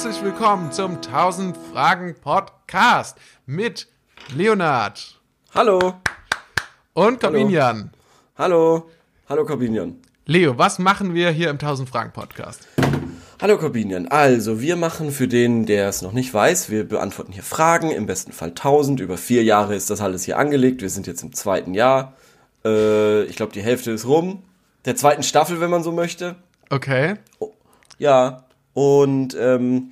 Herzlich willkommen zum 1000 Fragen Podcast mit Leonard Hallo. und Corbinian. Hallo. Hallo Corbinian. Leo, was machen wir hier im 1000 Fragen Podcast? Hallo Corbinian. Also, wir machen für den, der es noch nicht weiß, wir beantworten hier Fragen, im besten Fall 1000. Über vier Jahre ist das alles hier angelegt. Wir sind jetzt im zweiten Jahr. Äh, ich glaube, die Hälfte ist rum. Der zweiten Staffel, wenn man so möchte. Okay. Ja. Und, ähm,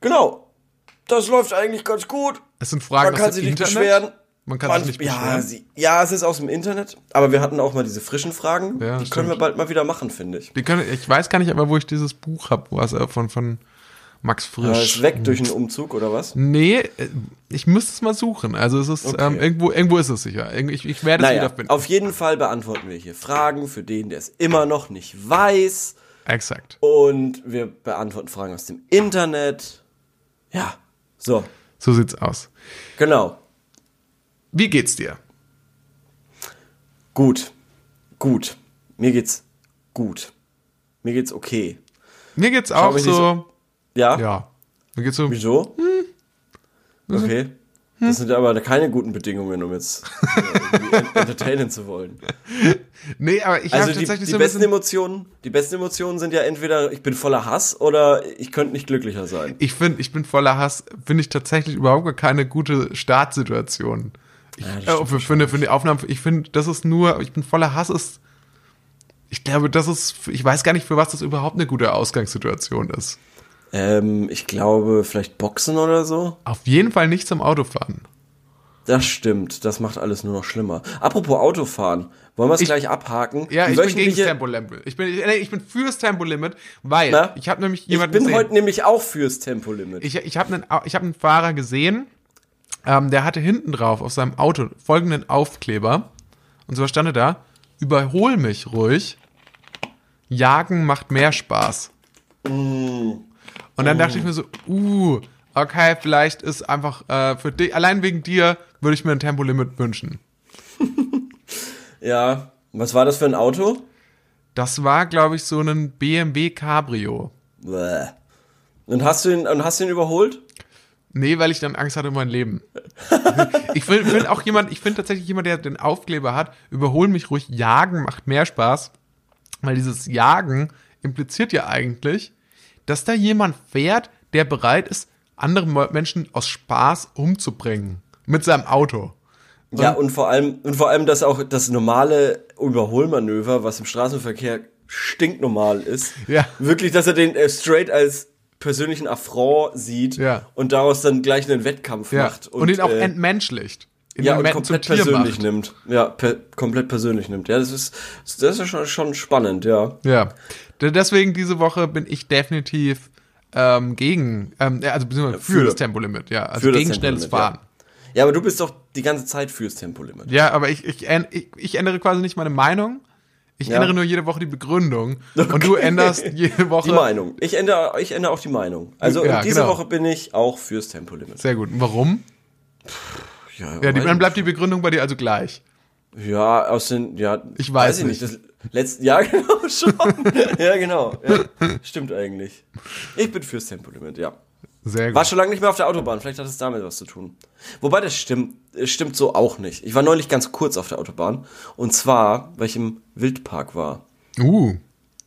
genau. Das läuft eigentlich ganz gut. Es sind Fragen Man kann sich nicht Internet. beschweren. Man kann Man- sich nicht ja, beschweren. sie, ja, es ist aus dem Internet, aber wir hatten auch mal diese frischen Fragen. Ja, die stimmt. können wir bald mal wieder machen, finde ich. Die können, ich weiß gar nicht, aber wo ich dieses Buch habe, was äh, von von Max Äh, Frisch. ist weg durch einen Umzug oder was? Nee, äh, ich müsste es mal suchen. Also es ist Okay. ähm, irgendwo irgendwo ist es sicher. Ich, ich werde es Naja, wiederfinden. auf jeden Fall beantworten wir hier Fragen für den, der es immer noch nicht weiß. Exakt. Und wir beantworten Fragen aus dem Internet. Ja, so, So sieht's aus. genau. Wie geht's dir? Gut, gut. Mir geht's gut. Mir geht's okay. Mir geht's auch nicht so. Ja? Ja. Mir geht's so. Wieso? Hm. Okay. Das sind aber keine guten Bedingungen, um jetzt äh, entertainen zu wollen. Nee, aber ich Also habe die, tatsächlich die so ein besten. Emotionen, die besten Emotionen sind ja entweder ich bin voller Hass oder ich könnte nicht glücklicher sein. Ich finde, ich bin voller Hass. Finde ich tatsächlich überhaupt gar keine gute Startsituation. Ich, Ja, äh, für, für, eine, für die Aufnahme, ich finde, das ist nur, ich bin voller Hass ist. Ich glaube, das ist, ich weiß gar nicht, für was das überhaupt eine gute Ausgangssituation ist. Ähm, ich glaube, vielleicht Boxen oder so. Auf jeden Fall nicht zum Autofahren. Das stimmt, das macht alles nur noch schlimmer. Apropos Autofahren, wollen wir es Ich- gleich abhaken? Ja, ich bin gegen Tempolimit. Ich bin, ich, ich bin fürs Tempolimit, weil Na? ich habe nämlich Ich jemanden bin gesehen. heute nämlich auch fürs Tempolimit. Ich, ich habe einen, ich hab einen Fahrer gesehen, ähm, der hatte hinten drauf auf seinem Auto folgenden Aufkleber. Und zwar stand da, überhol mich ruhig, jagen macht mehr Spaß. Und dann dachte ich mir so, uh, okay, vielleicht ist einfach äh, für dich, allein wegen dir würde ich mir ein Tempolimit wünschen. ja, was war das für ein Auto? Das war, glaube ich, so ein BMW Cabrio. Bäh. Und hast du ihn, und hast du ihn überholt? Nee, weil ich dann Angst hatte um mein Leben. ich finde find auch jemand, ich finde tatsächlich jemand, der den Aufkleber hat, überhol mich ruhig, jagen macht mehr Spaß. Weil dieses Jagen impliziert ja eigentlich, dass da jemand fährt, der bereit ist, andere Menschen aus Spaß umzubringen. Mit seinem Auto. Ja, und vor allem, und vor allem, dass auch das normale Überholmanöver, was im Straßenverkehr stinknormal ist, Ja. wirklich, dass er den äh, straight als persönlichen Affront sieht Ja. und daraus dann gleich einen Wettkampf Ja. macht. Und, ihn auch äh, entmenschlicht. Ja, und komplett persönlich macht. nimmt. Ja, per, komplett persönlich nimmt. Ja, das ist, das ist schon, schon spannend, ja. Ja. Deswegen diese Woche bin ich definitiv ähm, gegen, ähm, ja, also beziehungsweise für, für. das Tempolimit, ja. Also gegen schnelles Fahren. Ja, aber du bist doch die ganze Zeit fürs Tempolimit. Ja, aber ich, ich, ich, ich ändere quasi nicht meine Meinung. Ich Ja. ändere nur jede Woche die Begründung. Und du änderst jede Woche. Die Meinung. Ich ändere, ich ändere auch die Meinung. Also Ja, diese genau. Woche bin ich auch fürs Tempolimit. Sehr gut. Und Warum? Ja, die, weiß dann bleibt die Begründung bei dir also gleich. Ja, aus den, ja. Ich weiß ich nicht. Das letzte, ja, genau, schon. ja, genau. Ja, stimmt eigentlich. Ich bin fürs Tempolimit, ja. Sehr gut. War schon lange nicht mehr auf der Autobahn, vielleicht hat es damit was zu tun. Wobei das stimmt, stimmt so auch nicht. Ich war neulich ganz kurz auf der Autobahn. Und zwar, weil ich im Wildpark war. Uh.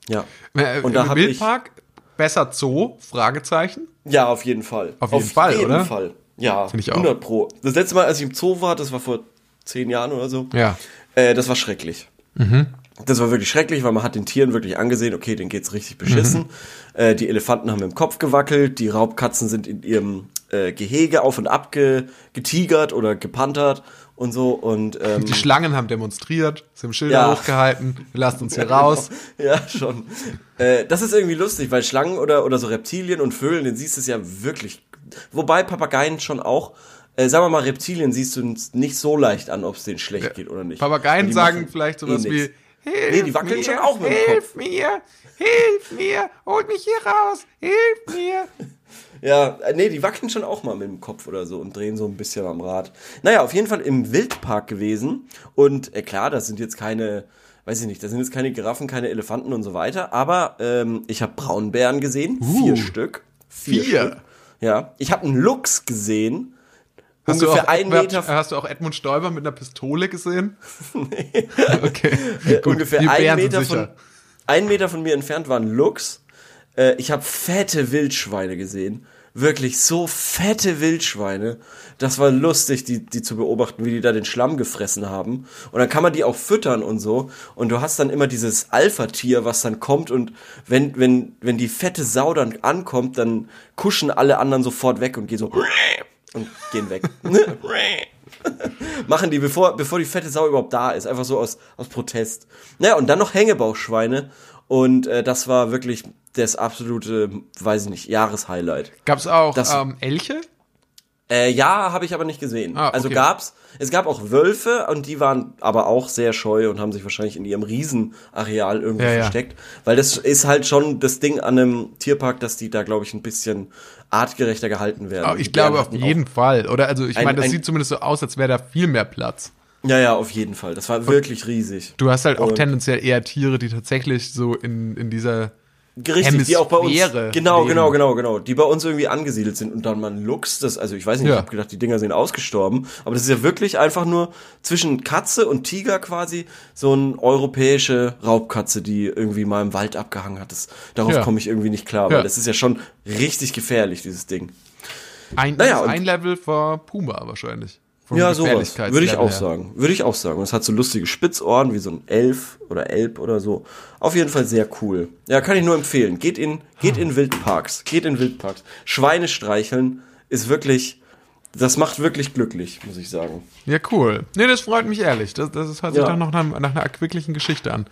Ja. Äh, Und da im Wildpark besser Zoo? Fragezeichen. Ja, auf jeden Fall. Auf jeden Fall, jeden oder? Fall. Ja, Find ich auch. 100 pro. Das letzte Mal, als ich im Zoo war, das war vor zehn Jahren oder so. Ja. Äh, das war schrecklich. Das war wirklich schrecklich, weil man hat den Tieren wirklich angesehen, okay, denen geht's richtig beschissen. Äh, die Elefanten haben im Kopf gewackelt, die Raubkatzen sind in ihrem äh, Gehege auf und ab ge getigert oder gepantert und so. Und ähm, Die Schlangen haben demonstriert, sie haben Schilder Ja. hochgehalten, lassen uns hier raus. Ja, schon. äh, das ist irgendwie lustig, weil Schlangen oder, oder so Reptilien und Vögeln, den siehst du es ja wirklich. Wobei Papageien schon auch. Äh, sagen wir mal, Reptilien siehst du nicht so leicht an, ob es denen schlecht geht oder nicht. Papageien sagen vielleicht eh sowas wie, nix. Hilf Nee, die wackeln mir, schon auch mit dem Hilf mir, hilf mir, holt mich hier raus, hilf mir. Ja, äh, nee, die wackeln schon auch mal mit dem Kopf oder so und drehen so ein bisschen am Rad. Naja, auf jeden Fall im Wildpark gewesen. Und äh, klar, das sind jetzt keine, weiß ich nicht, das sind jetzt keine Giraffen, keine Elefanten und so weiter. Aber ähm, ich habe Braunbären gesehen, vier Stück. Vier. Vier? Stück. Ja. Ich habe einen Luchs gesehen. Hast du, ungefähr auch, einen Meter, hast du auch Edmund Stoiber mit einer Pistole gesehen? nee. Okay. Gut, ungefähr sind Meter, von, einen Meter von mir entfernt war ein Luchs. Äh, ich habe fette Wildschweine gesehen. Wirklich so fette Wildschweine. Das war lustig, die, die zu beobachten, wie die da den Schlamm gefressen haben. Und dann kann man die auch füttern und so. Und du hast dann immer dieses Alpha-Tier, was dann kommt. Und wenn, wenn, wenn die fette Sau dann ankommt, dann kuschen alle anderen sofort weg und gehen so und gehen weg. Machen die, bevor, bevor die fette Sau überhaupt da ist. Einfach so aus, aus Protest. Naja, und dann noch Hängebauchschweine. Und äh, das war wirklich das absolute, weiß ich nicht, Jahreshighlight. Gab es auch Das- ähm, Elche? Äh, ja, habe ich aber nicht gesehen. Ah, Also okay. gab's, es gab auch Wölfe und die waren aber auch sehr scheu und haben sich wahrscheinlich in ihrem Riesenareal irgendwie Ja, ja. versteckt. Weil das ist halt schon das Ding an einem Tierpark, dass die da, glaube ich, ein bisschen artgerechter gehalten werden. Oh, Die ich glaube auf jeden Fall. Oder also ich Ein- meine, das ein- sieht zumindest so aus, als wäre da viel mehr Platz. Ja, ja, auf jeden Fall. Das war wirklich riesig. Du hast halt auch Und- tendenziell eher Tiere, die tatsächlich so in, in dieser Richtig, die auch bei uns. Genau, leben. genau, genau, genau. Die bei uns irgendwie angesiedelt sind. Und dann mal ein Luchs, das, also ich weiß nicht, Ja. ich habe gedacht, die Dinger sind ausgestorben. Aber das ist ja wirklich einfach nur zwischen Katze und Tiger quasi so eine europäische Raubkatze, die irgendwie mal im Wald abgehangen hat. Das, darauf Ja. komme ich irgendwie nicht klar, Ja. weil das ist ja schon richtig gefährlich, dieses Ding. ein, Naja, ein Level vor Puma wahrscheinlich. Ja, sowas. Würde ich auch her. sagen. Würde ich auch sagen. Und es hat so lustige Spitzohren wie so ein Elf oder Elb oder so. Auf jeden Fall sehr cool. Ja, kann ich nur empfehlen. Geht in, geht in Wildparks. Geht in Wildparks. Schweine streicheln ist wirklich, das macht wirklich glücklich, muss ich sagen. Ja, cool. Nee, das freut mich ehrlich. Das, das hört sich Ja. doch noch nach, nach einer wirklichen Geschichte an.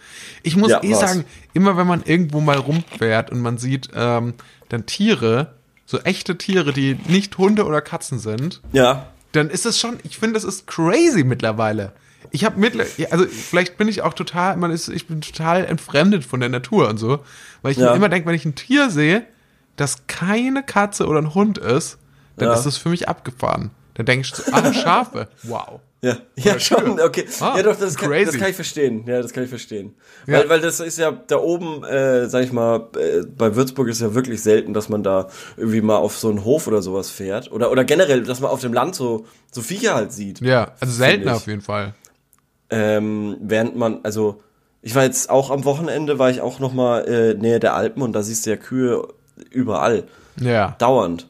Ich muss Ja, eh war's. sagen, immer wenn man irgendwo mal rumfährt und man sieht ähm, dann Tiere, so echte Tiere, die nicht Hunde oder Katzen sind, Ja. Dann ist es schon, ich finde, das ist crazy mittlerweile. Ich habe mittlerweile, also vielleicht bin ich auch total, man ist, ich bin total entfremdet von der Natur und so, weil ich Ja. mir immer denke, wenn ich ein Tier sehe, das keine Katze oder ein Hund ist, dann Ja. ist das für mich abgefahren. Dann denke ich so, ah, Schafe, wow. Ja, ja schon, okay. Ah, ja doch, das kann, crazy. das kann ich verstehen. Ja, das kann ich verstehen. Ja. Weil, weil das ist ja da oben, äh, sag ich mal, äh, bei Würzburg ist ja wirklich selten, dass man da irgendwie mal auf so einen Hof oder sowas fährt. Oder, oder generell, dass man auf dem Land so, so Viecher halt sieht. Ja, also seltener auf jeden Fall. Ähm, während man, also, ich war jetzt auch am Wochenende, war ich auch noch mal äh, nähe der Alpen und da siehst du ja Kühe überall. Ja. Dauernd.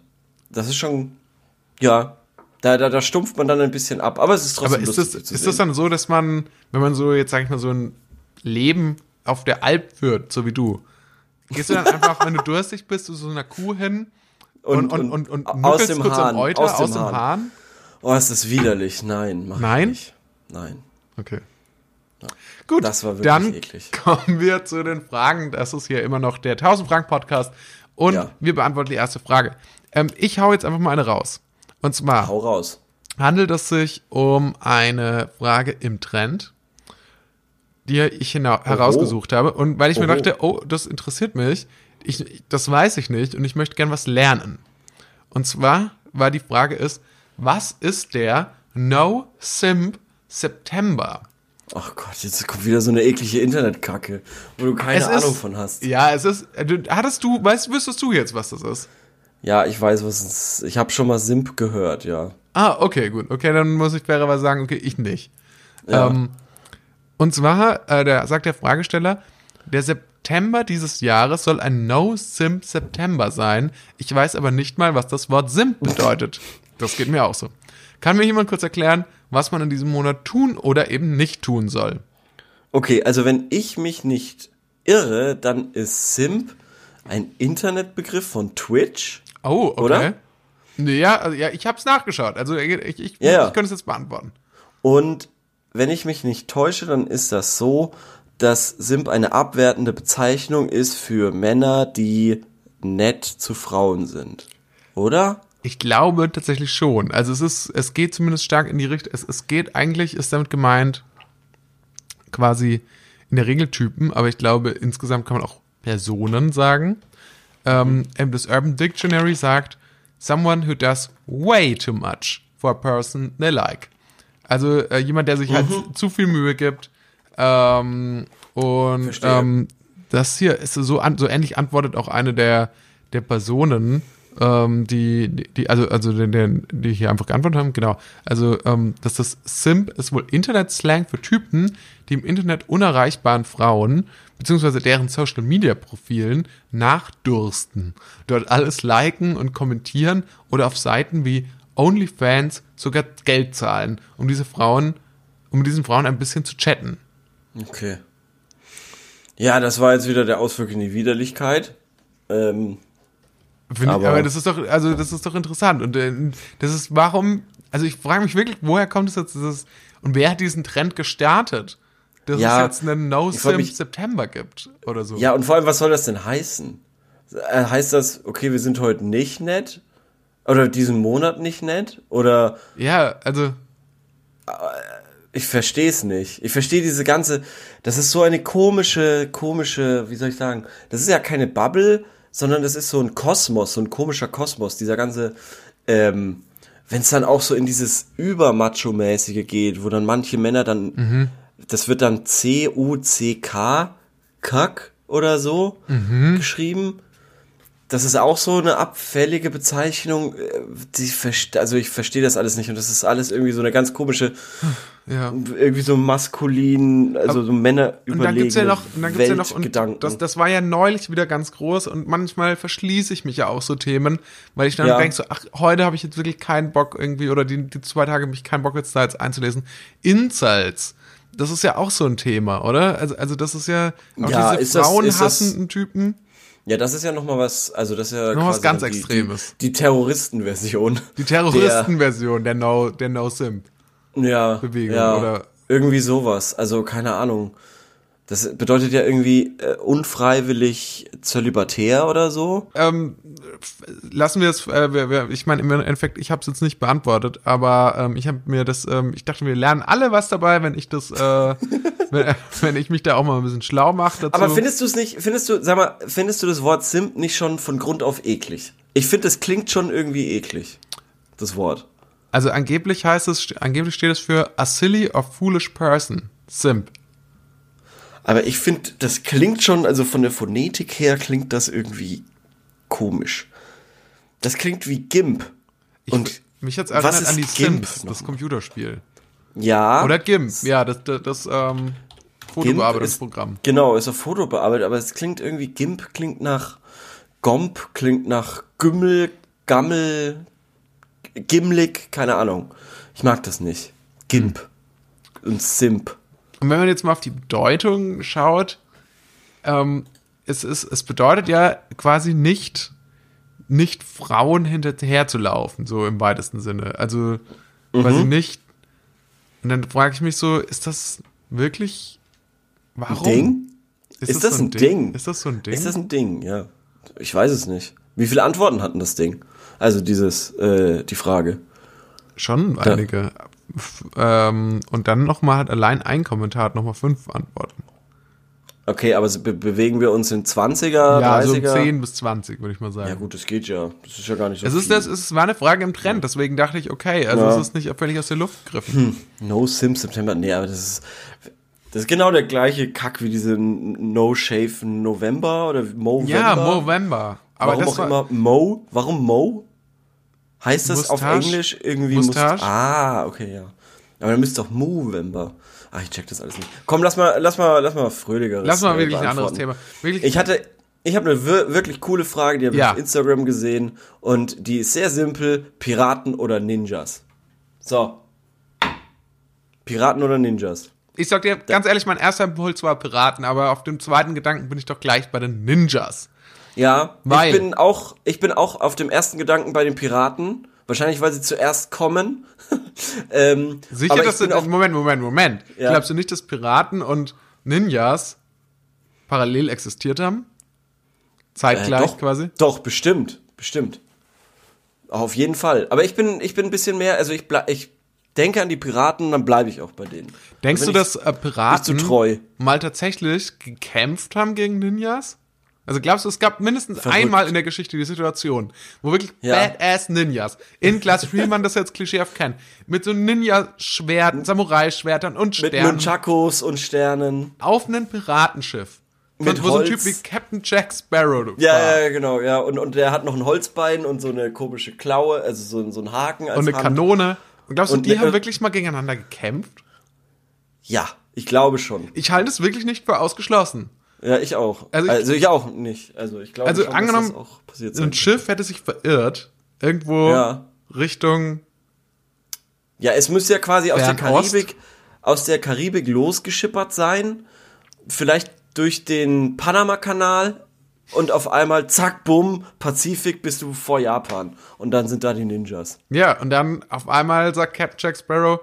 Das ist schon, ja, da, da, da stumpft man dann ein bisschen ab. Aber es ist trotzdem Aber ist lustig das, ist das dann so, dass man, wenn man so jetzt, sag ich mal, so ein Leben auf der Alp führt, so wie du, gehst du dann einfach, wenn du durstig bist, zu so einer Kuh hin und, und, und, und, aus nuckelst dem kurz am Hahn, Euter aus dem aus dem Hahn. Hahn? Oh, ist das widerlich. Nein, mach Nein? ich nicht. Nein. Okay. Gut, Das war wirklich dann eklig. kommen wir zu den Fragen. Das ist hier immer noch der 1000 Franken Podcast und Ja. wir beantworten die erste Frage. Ähm, ich hau jetzt einfach mal eine raus. Und zwar Hau raus. handelt es sich um eine Frage im Trend, die ich herausgesucht habe. Und weil ich mir Oho. dachte, oh, das interessiert mich, ich, das weiß ich nicht und ich möchte gern was lernen. Und zwar war die Frage ist, was ist der No Simp September? Ach Gott, jetzt kommt wieder so eine eklige Internetkacke, wo du keine Es ist- Ahnung von hast. Ja, es ist, du, hattest du, weißt, wüsstest du jetzt, was das ist? Ja, ich weiß, was es ist. Ich habe schon mal Simp gehört, ja. Ah, okay, gut. Okay, dann muss ich fairerweise sagen, okay, ich nicht. Ja. Ähm, und zwar, äh, der, sagt der Fragesteller, der September dieses Jahres soll ein No-Simp September sein. Ich weiß aber nicht mal, was das Wort Simp bedeutet. Das geht mir auch so. Kann mir jemand kurz erklären, was man in diesem Monat tun oder eben nicht tun soll? Okay, also wenn ich mich nicht irre, dann ist Simp ein Internetbegriff von Twitch. Oh, okay. Oder? Ja, also, ja, ich hab's nachgeschaut. Also ich, ich, ja. ich könnte es jetzt beantworten. Und wenn ich mich nicht täusche, dann ist das so, dass Simp eine abwertende Bezeichnung ist für Männer, die nett zu Frauen sind. Oder? Ich glaube tatsächlich schon. Also es ist, es geht zumindest stark in die Richtung. Es, es geht eigentlich, ist damit gemeint, quasi in der Regel Typen, aber ich glaube, insgesamt kann man auch Personen sagen. Ähm, das Urban Dictionary sagt, someone who does way too much for a person they like. Also äh, jemand, der sich halt zu viel Mühe gibt. Ähm, und ähm, das hier ist so, an, so ähnlich antwortet auch eine der, der Personen, ähm, die, die, also, also den, den, die hier einfach geantwortet haben, genau. Also, ähm, dass das Simp ist wohl Internet-Slang für Typen, die im Internet unerreichbaren Frauen beziehungsweise deren Social Media Profilen nachdursten, dort alles liken und kommentieren oder auf Seiten wie OnlyFans sogar Geld zahlen, um diese Frauen, um mit diesen Frauen ein bisschen zu chatten. Okay. Ja, das war jetzt wieder der Ausflug in die Widerlichkeit. Ähm, Find Aber- ich, aber das ist doch, also das ist doch interessant. Und äh, das ist, warum, also ich frage mich wirklich, woher kommt es jetzt, dieses, und wer hat diesen Trend gestartet? Dass Ja, es jetzt einen No ich frag Sim mich- September gibt oder so. ja, und vor allem, was soll das denn heißen? Äh, Heißt das, okay, wir sind heute nicht nett? Oder diesen Monat nicht nett? Oder Ja, also, ich verstehe es nicht. Ich verstehe diese ganze, das ist so eine komische, komische, wie soll ich sagen, das ist ja keine Bubble, sondern das ist so ein Kosmos, so ein komischer Kosmos, dieser ganze, ähm, wenn es dann auch so in dieses Übermacho-mäßige geht, wo dann manche Männer dann, das wird dann C-U-C-K, Kack oder so geschrieben. Das ist auch so eine abfällige Bezeichnung. äh, Die also ich verstehe das alles nicht und das ist alles irgendwie so eine ganz komische ja. irgendwie so maskulin, also so Männer Und dann gibt's ja überlegene noch, und dann gibt's ja noch, und das, das war ja neulich wieder ganz groß und manchmal verschließe ich mich ja auch so Themen, weil ich dann Ja. denke so, ach, heute habe ich jetzt wirklich keinen Bock irgendwie, oder die, die zwei Tage habe ich keinen Bock jetzt da jetzt einzulesen. Incels. Das ist ja auch so ein Thema, oder? Also, also das ist ja auch Ja, diese frauenhassenden Typen. ja, das ist ja noch mal was, also das ist ja Noch was ganz die, Extremes. Die, die Terroristenversion. Die Terroristenversion der No, der No Simp. Ja, Bewegung, ja, oder- irgendwie sowas. Also keine Ahnung. Das bedeutet ja irgendwie äh, unfreiwillig zölibatär oder so. Ähm, lassen wir es, äh, ich meine, im Endeffekt, ich habe es jetzt nicht beantwortet, aber ähm, ich habe mir das, ähm, ich dachte, wir lernen alle was dabei, wenn ich das, äh, wenn, wenn ich mich da auch mal ein bisschen schlau mache dazu. Aber findest du es nicht, findest du, sag mal, findest du das Wort Simp nicht schon von Grund auf eklig? Ich finde, das klingt schon irgendwie eklig. Das Wort. Also angeblich heißt es, angeblich steht es für a silly or foolish person, Simp. Aber ich finde, das klingt schon, also von der Phonetik her klingt das irgendwie komisch. Das klingt wie Gimp. Ich, Und mich jetzt was erinnert ist an die GIMP Sims, das? Computerspiel. ja. Oder GIMP, ja, das, das, das ähm, Fotobearbeitungsprogramm. Ist, genau, ist auf Foto bearbeitet, aber es klingt irgendwie, Gimp klingt nach Gomp, klingt nach Gümmel, Gammel, Gimlik, keine Ahnung. Ich mag das nicht. Gimp und Simp. Und wenn man jetzt mal auf die Bedeutung schaut, ähm, es, ist, es bedeutet ja quasi nicht, nicht Frauen hinterher zu laufen, so im weitesten Sinne. Also quasi nicht. Und dann frage ich mich so, ist das wirklich warum? Ding? Ist, das, ein Ding? Ist das so ein Ding? Ist das ein Ding, ja. Ich weiß es nicht. Wie viele Antworten hatten das Ding? Also dieses, äh, die Frage. Schon einige. F- Ähm, und dann nochmal hat allein ein Kommentar hat nochmal fünf Antworten. Okay, aber be bewegen wir uns in 20er, Ja, so 30er? 10 bis 20, würde ich mal sagen. Ja gut, das geht ja. Das ist ja gar nicht so Es ist viel. das, es war eine Frage im Trend, deswegen dachte ich, okay, also Ja. es ist nicht völlig aus der Luft gegriffen. No Sim September. Nee, aber das ist das ist genau der gleiche Kack wie diese No Shave November oder Movember. Ja, Movember. Aber Warum das auch war, immer Mo? Warum Mo? Heißt das auf Mustache? Englisch irgendwie Mustache? Must Ah, okay, ja. Aber dann müsste doch Movember. Ach, ich check das alles nicht. Komm, lass mal, lass mal, lass mal fröhlicheres. lass mal äh, wirklich ein anderes. Thema. Wirklich, Ich hatte, ich habe eine wir wirklich coole Frage, die habe Ja. ich auf Instagram gesehen und die ist sehr simpel: Piraten oder Ninjas? So. Piraten oder Ninjas? ich sag dir ganz ehrlich, mein erster Impuls war Piraten, aber auf dem zweiten Gedanken bin ich doch gleich bei den Ninjas. Ja, Weil- ich bin auch, ich bin auch auf dem ersten Gedanken bei den Piraten. Wahrscheinlich, weil sie zuerst kommen. ähm, Sicher, aber dass du, Moment, Moment, Moment. Ja. Glaubst du nicht, dass Piraten und Ninjas parallel existiert haben? Zeitgleich äh, doch, quasi? Doch, bestimmt, bestimmt. Auf jeden Fall. Aber ich bin, ich bin ein bisschen mehr, also ich, bleib, ich denke an die Piraten, dann bleibe ich auch bei denen. Denkst du, dass äh, Piraten nicht zu treu. mal tatsächlich gekämpft haben gegen Ninjas? Also glaubst du, es gab mindestens Verrückt. einmal in der Geschichte die Situation, wo wirklich Ja. badass Ninjas, in Classic wie man das jetzt klischeehaft kennt, mit so Ninja-Schwerten, Samurai-Schwertern und Mit Sternen Nunchakos und Sternen. auf einem Piratenschiff Mit wo so ein Holz. Typ wie Captain Jack Sparrow Ja, war. ja, genau, ja. Und, und der hat noch ein Holzbein und so eine komische Klaue, also so, so ein Haken als Und eine Hand. Kanone. Und glaubst du, Und die haben wirklich mal gegeneinander gekämpft? Ja, ich glaube schon. Ich halte es wirklich nicht für ausgeschlossen. Ja, ich auch. Also Also ich- ich, auch nicht. Also ich glaube Also schon, angenommen, dass das auch passiert So sein ein Schiff hätte sich verirrt. Irgendwo Ja. Richtung. Ja, es müsste ja quasi aus der. Karibik, aus der Karibik losgeschippert sein. Vielleicht durch den Panama-Kanal und auf einmal, zack, bumm, Pazifik bist du vor Japan. Und dann sind da die Ninjas. Ja, und dann auf einmal sagt Captain Jack Sparrow: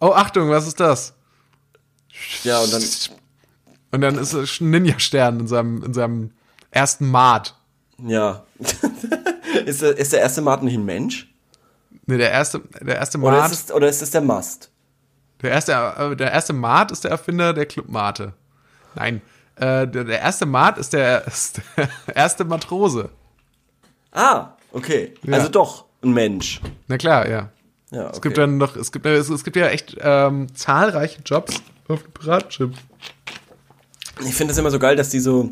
Oh, Achtung, was ist das? Ja, und dann, Und dann ist es ein Ninja-Stern in seinem, in seinem ersten Maat. ja. ist, der, ist der erste Martin nicht ein Mensch? Nee, der erste, der erste Oder Maat. ist, es, oder ist es der Mast? Der erste, äh, der erste Maat ist der Erfinder der Club Mate. Nein, äh, der, der erste Maat ist der, ist der erste Matrose. Ah, okay. Ja. Also doch, ein Mensch. Na klar, ja. Ja, okay. Es gibt dann noch, es gibt, es, es gibt ja echt ähm, zahlreiche Jobs auf dem Piratenschiff. Ich finde das immer so geil, dass die so.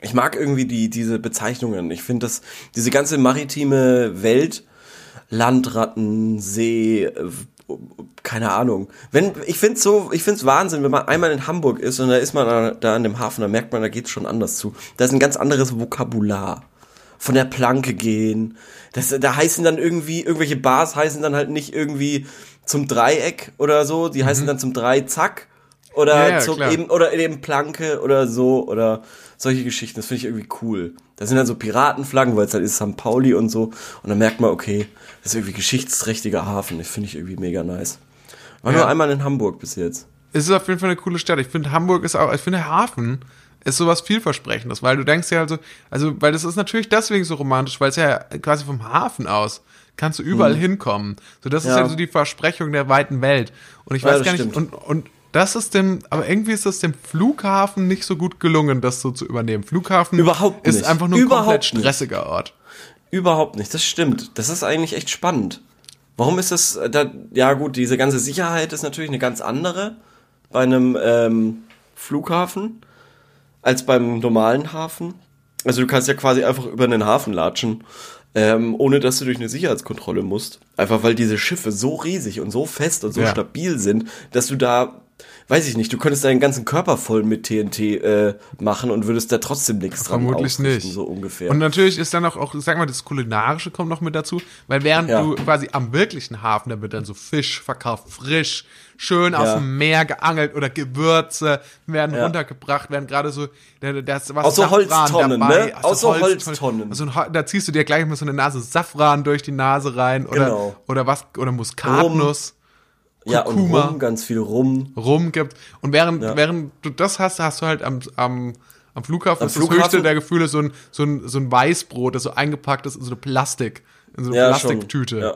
Ich mag irgendwie die, diese Bezeichnungen. Ich finde das, diese ganze maritime Welt, Landratten, See, äh, keine Ahnung. Wenn, ich finde so, ich finde es Wahnsinn, wenn man einmal in Hamburg ist und da ist man da, da an dem Hafen, da merkt man, da geht's schon anders zu. Da ist ein ganz anderes Vokabular. Von der Planke gehen. Das, da heißen dann irgendwie, irgendwelche Bars heißen dann halt nicht irgendwie zum Dreieck oder so, die heißen dann zum Dreizack. Oder Ja, ja, zum eben, oder eben Planke oder so, oder solche Geschichten. Das finde ich irgendwie cool. Da sind dann so Piratenflaggen, weil es halt ist St. Pauli und so. Und dann merkt man, okay, das ist irgendwie geschichtsträchtiger Hafen. Das finde ich irgendwie mega nice. War Ja. nur einmal in Hamburg bis jetzt. Es ist auf jeden Fall eine coole Stadt. Ich finde, Hamburg ist auch, ich finde, Hafen ist sowas vielversprechendes, weil du denkst ja also, also, weil das ist natürlich deswegen so romantisch, weil es ja quasi vom Hafen aus kannst du überall hinkommen. So, das ist Mhm. Ja. ja so die Versprechung der weiten Welt. Und ich Ja, weiß gar nicht, stimmt. und, und das ist dem, aber irgendwie ist es dem Flughafen nicht so gut gelungen, das so zu übernehmen. Flughafen Überhaupt ist nicht. einfach nur ein Überhaupt komplett nicht. stressiger Ort. Überhaupt nicht, das stimmt. Das ist eigentlich echt spannend. Warum ist das, äh, da, ja gut, diese ganze Sicherheit ist natürlich eine ganz andere bei einem ähm, Flughafen als beim normalen Hafen. Also du kannst ja quasi einfach über einen Hafen latschen, ähm, ohne dass du durch eine Sicherheitskontrolle musst. Einfach weil diese Schiffe so riesig und so fest und so Ja. stabil sind, dass du da, weiß ich nicht, du könntest deinen ganzen Körper voll mit TNT äh, machen und würdest da trotzdem nichts dran Vermutlich nicht. so ungefähr. Und natürlich ist dann auch, auch, sag mal, das Kulinarische kommt noch mit dazu, weil während Ja. du quasi am wirklichen Hafen, da wird dann so Fisch verkauft, frisch, schön aus Ja. dem Meer geangelt oder Gewürze werden Ja. runtergebracht, werden gerade so, da, da ist was Aus Safran Holztonnen, dabei, ne? Aus so Holztonnen. Also da ziehst du dir gleich mit so einer Nase Safran durch die Nase rein oder, Genau. oder was, oder Muskatnuss. Ja, und rum, ganz viel rum. rum gibt. Und während, Ja. während du das hast, hast du halt am, am, am Flughafen, Am ist Flughafen? das höchste der Gefühle so ein, so, ein, so ein Weißbrot, das so eingepackt ist in so eine Plastik, in so eine Ja, Plastiktüte. Ja.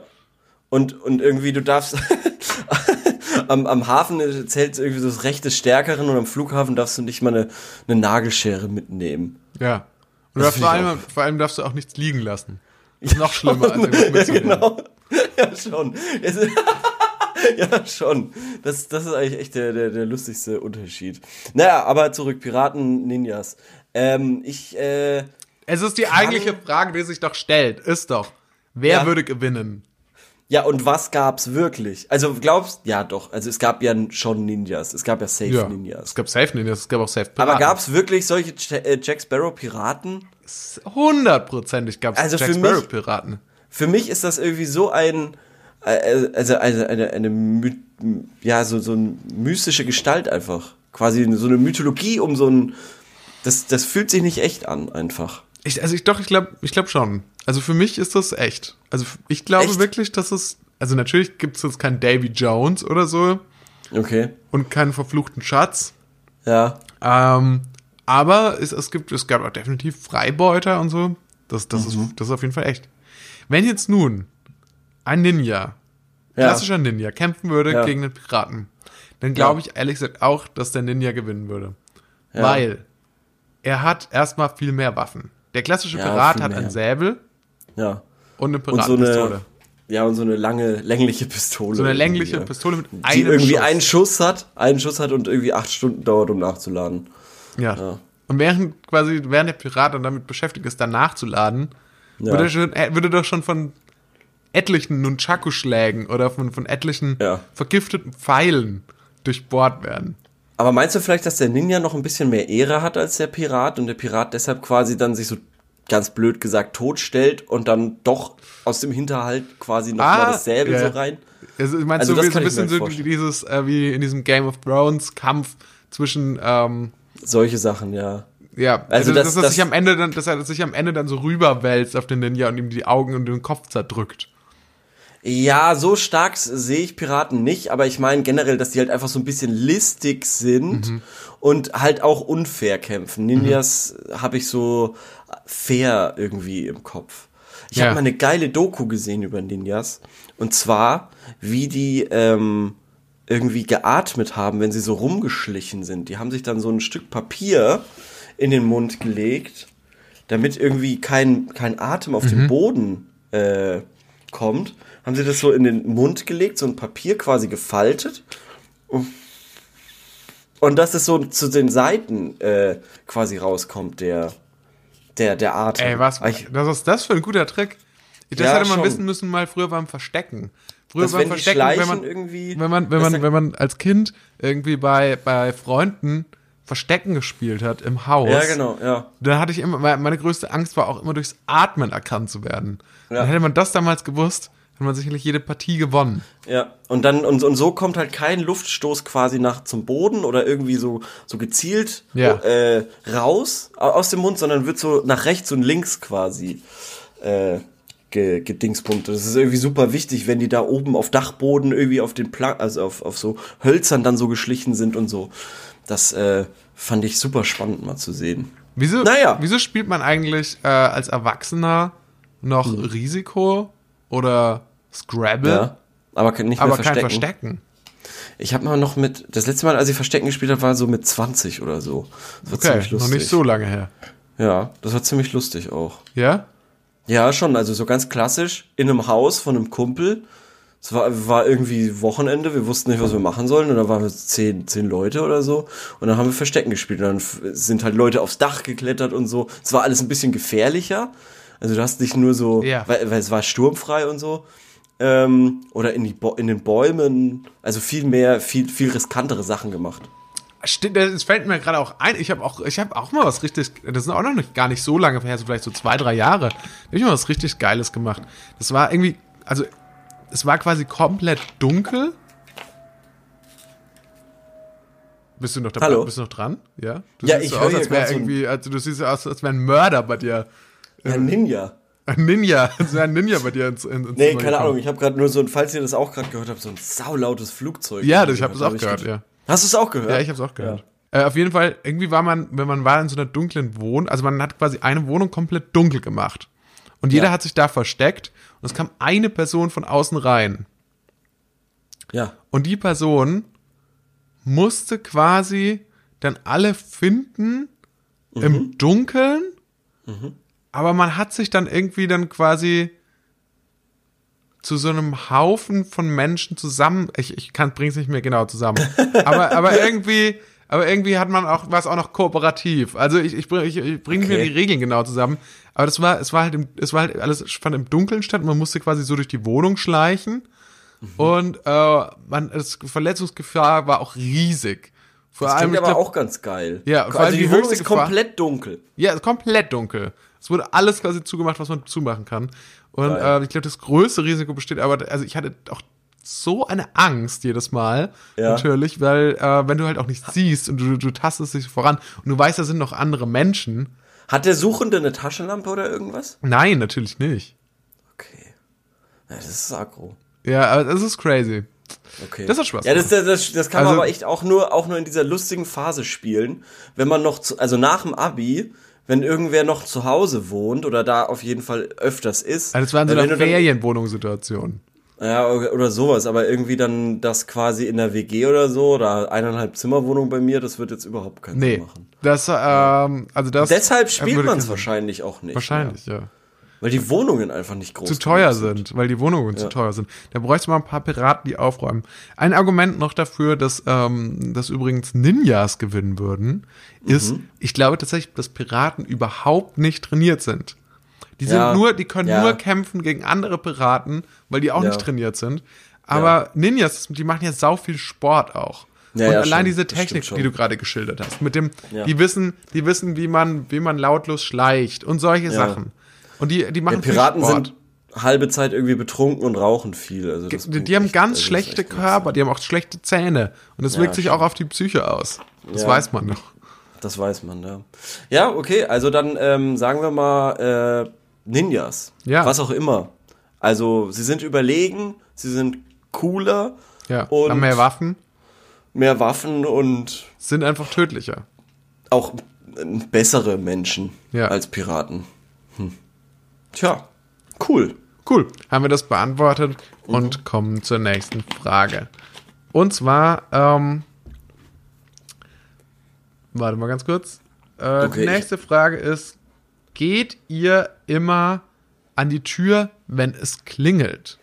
Und, und irgendwie, du darfst. am, am Hafen zählt irgendwie so das Recht des Stärkeren und am Flughafen darfst du nicht mal eine, eine Nagelschere mitnehmen. Ja. Und Das vor, allem, vor allem darfst du auch nichts liegen lassen. Das ist noch schlimmer, als irgendwas mitzunehmen. genau. Ja, schon. Ja, schon. Das, das ist eigentlich echt der, der, der lustigste Unterschied. Naja, aber zurück, Piraten, Ninjas. Ähm, ich, äh, Es ist die eigentliche Frage, die sich doch stellt, ist doch, wer Ja. würde gewinnen? ja, und was gab's wirklich? Also glaubst, ja doch, also es gab ja schon Ninjas. Es gab ja Safe Ja. Ninjas. Es gab Safe Ninjas, es gab auch Safe Aber Piraten. gab's wirklich solche äh, Jack Sparrow Piraten? Hundertprozentig gab es Also Jack für mich- Sparrow Piraten. Für mich ist das irgendwie so ein, äh, also eine, eine, ja, so, so eine mystische Gestalt einfach. Quasi so eine Mythologie um so ein, das, das fühlt sich nicht echt an, einfach. Ich, also ich doch, ich glaube, ich glaube schon. Also für mich ist das echt. Also ich glaube Echt? wirklich, dass es. Also natürlich gibt es jetzt keinen Davy Jones oder so Okay. und keinen verfluchten Schatz. Ja. Ähm, aber es, es gibt, es gab auch definitiv Freibeuter und so. Das, das, ist, das ist auf jeden Fall echt. Wenn jetzt nun ein Ninja, Ja. klassischer Ninja, kämpfen würde Ja. gegen einen Piraten, dann glaube ich ehrlich gesagt auch, dass der Ninja gewinnen würde. Ja. Weil er hat erstmal viel mehr Waffen. Der klassische Ja, Pirat hat einen Säbel Ja. und eine Und so Piratenpistole. ja, und so eine lange, längliche Pistole. So eine längliche ja. Pistole mit Die einem irgendwie Schuss. einen Schuss hat, einen Schuss hat und irgendwie acht Stunden dauert, um nachzuladen. ja. Ja. Und während quasi, während der Pirat dann damit beschäftigt ist, dann nachzuladen, Ja. würde, schon, er würde doch schon von etlichen Nunchaku-Schlägen oder von, von etlichen Ja. vergifteten Pfeilen durchbohrt werden. Aber meinst du vielleicht, dass der Ninja noch ein bisschen mehr Ehre hat als der Pirat und der Pirat deshalb quasi dann sich so ganz blöd gesagt totstellt und dann doch aus dem Hinterhalt quasi noch mal dasselbe Ah, ja. so rein? Also, ich meine, Also so, das so ein bisschen so dieses, äh, wie in diesem Game of Thrones Kampf zwischen, ähm, Solche Sachen, ja. ja, Also also, das- dass, er das- sich am Ende dann, dass er sich am Ende dann so rüberwälzt auf den Ninja und ihm die Augen und den Kopf zerdrückt. Ja, so stark sehe ich Piraten nicht, aber ich meine generell, dass die halt einfach so ein bisschen listig sind Mhm. und halt auch unfair kämpfen. Ninjas habe ich so fair irgendwie im Kopf. Ich Ja. habe mal eine geile Doku gesehen über Ninjas und zwar, wie die ähm, irgendwie geatmet haben, wenn sie so rumgeschlichen sind. Die haben sich dann so ein Stück Papier in den Mund gelegt, damit irgendwie kein, kein Atem auf den Boden äh, kommt, haben sie das so in den Mund gelegt, so ein Papier quasi gefaltet. Und dass es so zu den Seiten äh, quasi rauskommt, der, der, der Atem. Ey, was, was ist das für ein guter Trick? Das Ja, hätte man schon. wissen müssen mal früher beim Verstecken. Früher Dass beim Verstecken, wenn man, irgendwie, wenn man, wenn man, wenn man als Kind irgendwie bei, bei Freunden Verstecken gespielt hat im Haus. ja, genau, ja. Da hatte ich immer, meine meine größte Angst war auch immer durchs Atmen erkannt zu werden. Ja. Dann hätte man das damals gewusst, hätte man sicherlich jede Partie gewonnen. Ja, und dann, und, und so kommt halt kein Luftstoß quasi nach zum Boden oder irgendwie so, so gezielt Ja. äh, raus au- aus dem Mund, sondern wird so nach rechts und links quasi äh, ge, gedingspunktet. Das ist irgendwie super wichtig, wenn die da oben auf Dachboden irgendwie auf den Pla also auf, auf so Hölzern dann so geschlichen sind und so. Das äh, fand ich super spannend mal zu sehen. Wieso, Naja. wieso spielt man eigentlich äh, als Erwachsener noch Hm. Risiko oder Scrabble, Ja. Aber nicht mehr aber verstecken. kein Verstecken? Ich habe mal noch mit, das letzte Mal, als ich Verstecken gespielt habe, war so mit 20 oder so. Das war Okay, noch nicht so lange her. Ja, das war ziemlich lustig auch. Ja? Ja, schon, also so ganz klassisch in einem Haus von einem Kumpel. Es war, war irgendwie Wochenende, wir wussten nicht, was wir machen sollen. Und da waren wir zehn, zehn Leute oder so. Und dann haben wir Verstecken gespielt. Und dann sind halt Leute aufs Dach geklettert und so. Es war alles ein bisschen gefährlicher. Also du hast nicht nur so, Ja. weil, weil es war sturmfrei und so. Ähm, oder in, die Bo in den Bäumen. Also viel mehr, viel, viel riskantere Sachen gemacht. Stimmt, es fällt mir gerade auch ein, ich habe auch, ich habe auch mal was richtig, das ist auch noch nicht, gar nicht so lange her, so vielleicht so zwei, drei Jahre, da habe ich mal was richtig Geiles gemacht. Das war irgendwie, also es war quasi komplett dunkel. Bist du noch dabei? Hallo? Bist du noch dran? Ja. Du Ja, siehst ich so höre aus, als wäre irgendwie, also du siehst aus, als wäre ein Mörder bei dir. Ja, Ninja. Ein Ninja, als wäre ein Ninja bei dir ins, ins Nee, Zimmer keine gekommen. Ahnung. Ich habe gerade nur so, ein, falls ihr das auch gerade gehört habt, so ein saulautes Flugzeug. Ja, das, ich habe das auch gehört, ja. Hast du es auch gehört? Ja, ich habe es auch gehört. Äh, auf jeden Fall, irgendwie war man, wenn man war in so einer dunklen Wohnung, also man hat quasi eine Wohnung komplett dunkel gemacht. Und jeder Ja. hat sich da versteckt und es kam eine Person von außen rein. Ja. Und die Person musste quasi dann alle finden im Dunkeln, aber man hat sich dann irgendwie dann quasi zu so einem Haufen von Menschen zusammen, ich, ich kann, bring's nicht mehr genau zusammen, aber, aber irgendwie, aber irgendwie hat man auch, war es auch noch kooperativ. Also ich, ich, bring- ich, ich bringe mir Okay. die Regeln genau zusammen, aber das war, es war halt, im, es war halt alles fand im Dunkeln statt. Man musste quasi so durch die Wohnung schleichen und äh, man, das Verletzungsgefahr war auch riesig. Vor Das klingt ich aber glaub- auch ganz geil. Ja, vor allem also die die Wohnung ist Gefahr- komplett dunkel. Ja, komplett dunkel. Es wurde alles quasi zugemacht, was man zumachen kann. Und äh, ich glaube, das größte Risiko besteht aber, also ich hatte auch so eine Angst jedes Mal, Ja. natürlich, weil äh, wenn du halt auch nicht siehst und du, du tastest dich voran und du weißt, da sind noch andere Menschen. Hat der Suchende eine Taschenlampe oder irgendwas? Nein, natürlich nicht. Okay. Ja, das ist aggro. Ja, aber das ist crazy. Okay. Das hat Spaß Ja, das, das, das, das kann man Also- aber echt auch nur, auch nur in dieser lustigen Phase spielen, wenn man noch, zu, also nach dem Abi, wenn irgendwer noch zu Hause wohnt oder da auf jeden Fall öfters ist. Also es war in so einer Ferienwohnungssituation. Ja, oder sowas, aber irgendwie dann das quasi in der WG oder so oder eineinhalb Zimmerwohnung bei mir, das wird jetzt überhaupt keinen Nee, Sinn machen. das, ähm, also das. Deshalb spielt man es wahrscheinlich auch nicht. Wahrscheinlich, ja. Weil die Wohnungen einfach nicht groß zu teuer genug sind, weil die Wohnungen zu teuer sind. Da bräuchte man ein paar Piraten, die aufräumen. Ein Argument noch dafür, dass, ähm, dass übrigens Ninjas gewinnen würden, ist, Mhm. ich glaube tatsächlich, dass Piraten überhaupt nicht trainiert sind. Die sind Ja. nur, die können Ja. nur kämpfen gegen andere Piraten, weil die auch Ja. nicht trainiert sind. Aber Ninjas, die machen ja sau viel Sport auch. Ja, und ja, allein schon. diese Technik, die du gerade geschildert hast, mit dem, Ja. die wissen, die wissen, wie man, wie man lautlos schleicht und solche Sachen. Und die, die machen Ja, Piraten sind halbe Zeit irgendwie betrunken und rauchen viel. Also Die, die haben echt- ganz also ist schlechte echt Körper, die haben auch schlechte Zähne. Und das Ja, wirkt sich stimmt. auch auf die Psyche aus. Das Ja. weiß man noch. Das weiß man, ja. Ja, okay, also dann ähm, sagen wir mal äh, Ninjas. Ja. Was auch immer. Also sie sind überlegen, sie sind cooler, Ja. Und- haben mehr Waffen, mehr Waffen und sind einfach tödlicher. auch äh, bessere Menschen Ja. als Piraten. Hm. Tja, cool. Cool. Haben wir das beantwortet Mhm. und kommen zur nächsten Frage. Und zwar, ähm, warte mal ganz kurz. Äh, Okay, die nächste Frage ist, geht ihr immer an die Tür, wenn es klingelt?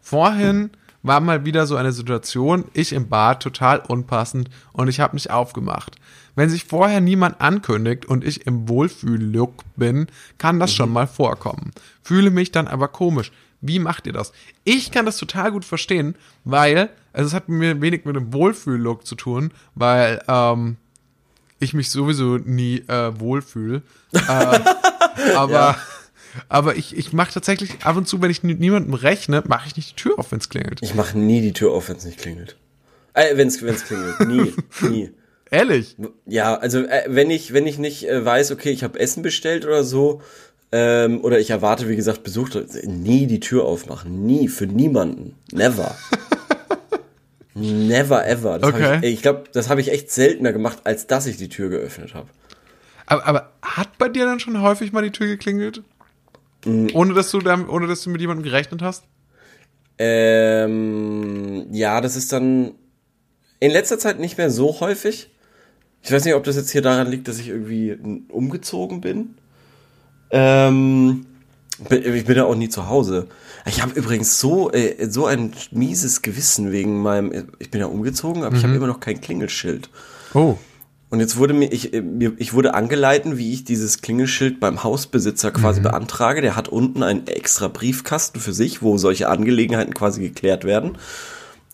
Vorhin war mal wieder so eine Situation, ich im Bad, total unpassend und ich habe nicht aufgemacht. Wenn sich vorher niemand ankündigt und ich im Wohlfühl-Look bin, kann das schon mal vorkommen. Fühle mich dann aber komisch. Wie macht ihr das? Ich kann das total gut verstehen, weil, also es hat mir wenig mit dem Wohlfühl-Look zu tun, weil ähm, ich mich sowieso nie äh, wohlfühle. Äh, aber aber ich, ich mache tatsächlich ab und zu, wenn ich mit niemandem rechne, mache ich nicht die Tür auf, wenn es klingelt. Ich mache nie die Tür auf, wenn es nicht klingelt. Äh, wenn es klingelt. Nie, nie. Ehrlich? Ja, also äh, wenn ich wenn ich nicht äh, weiß, okay, ich habe Essen bestellt oder so, ähm, oder ich erwarte, wie gesagt, Besuch, nie die Tür aufmachen, nie für niemanden, never, never ever. Das Okay. ich ich glaube, das habe ich echt seltener gemacht, als dass ich die Tür geöffnet habe. Aber, aber hat bei dir dann schon häufig mal die Tür geklingelt? Mm. Ohne dass du dann, ohne dass du mit jemandem gerechnet hast? Ähm, ja, das ist dann in letzter Zeit nicht mehr so häufig. Ich weiß nicht, ob das jetzt hier daran liegt, dass ich irgendwie umgezogen bin. Ähm, ich bin ja auch nie zu Hause. Ich habe übrigens so äh, so ein mieses Gewissen wegen meinem. Ich bin ja umgezogen, aber ich habe immer noch kein Klingelschild. Oh. Und jetzt wurde mir ich, äh, mir, ich wurde angeleitet, wie ich dieses Klingelschild beim Hausbesitzer quasi beantrage. Der hat unten einen extra Briefkasten für sich, wo solche Angelegenheiten quasi geklärt werden.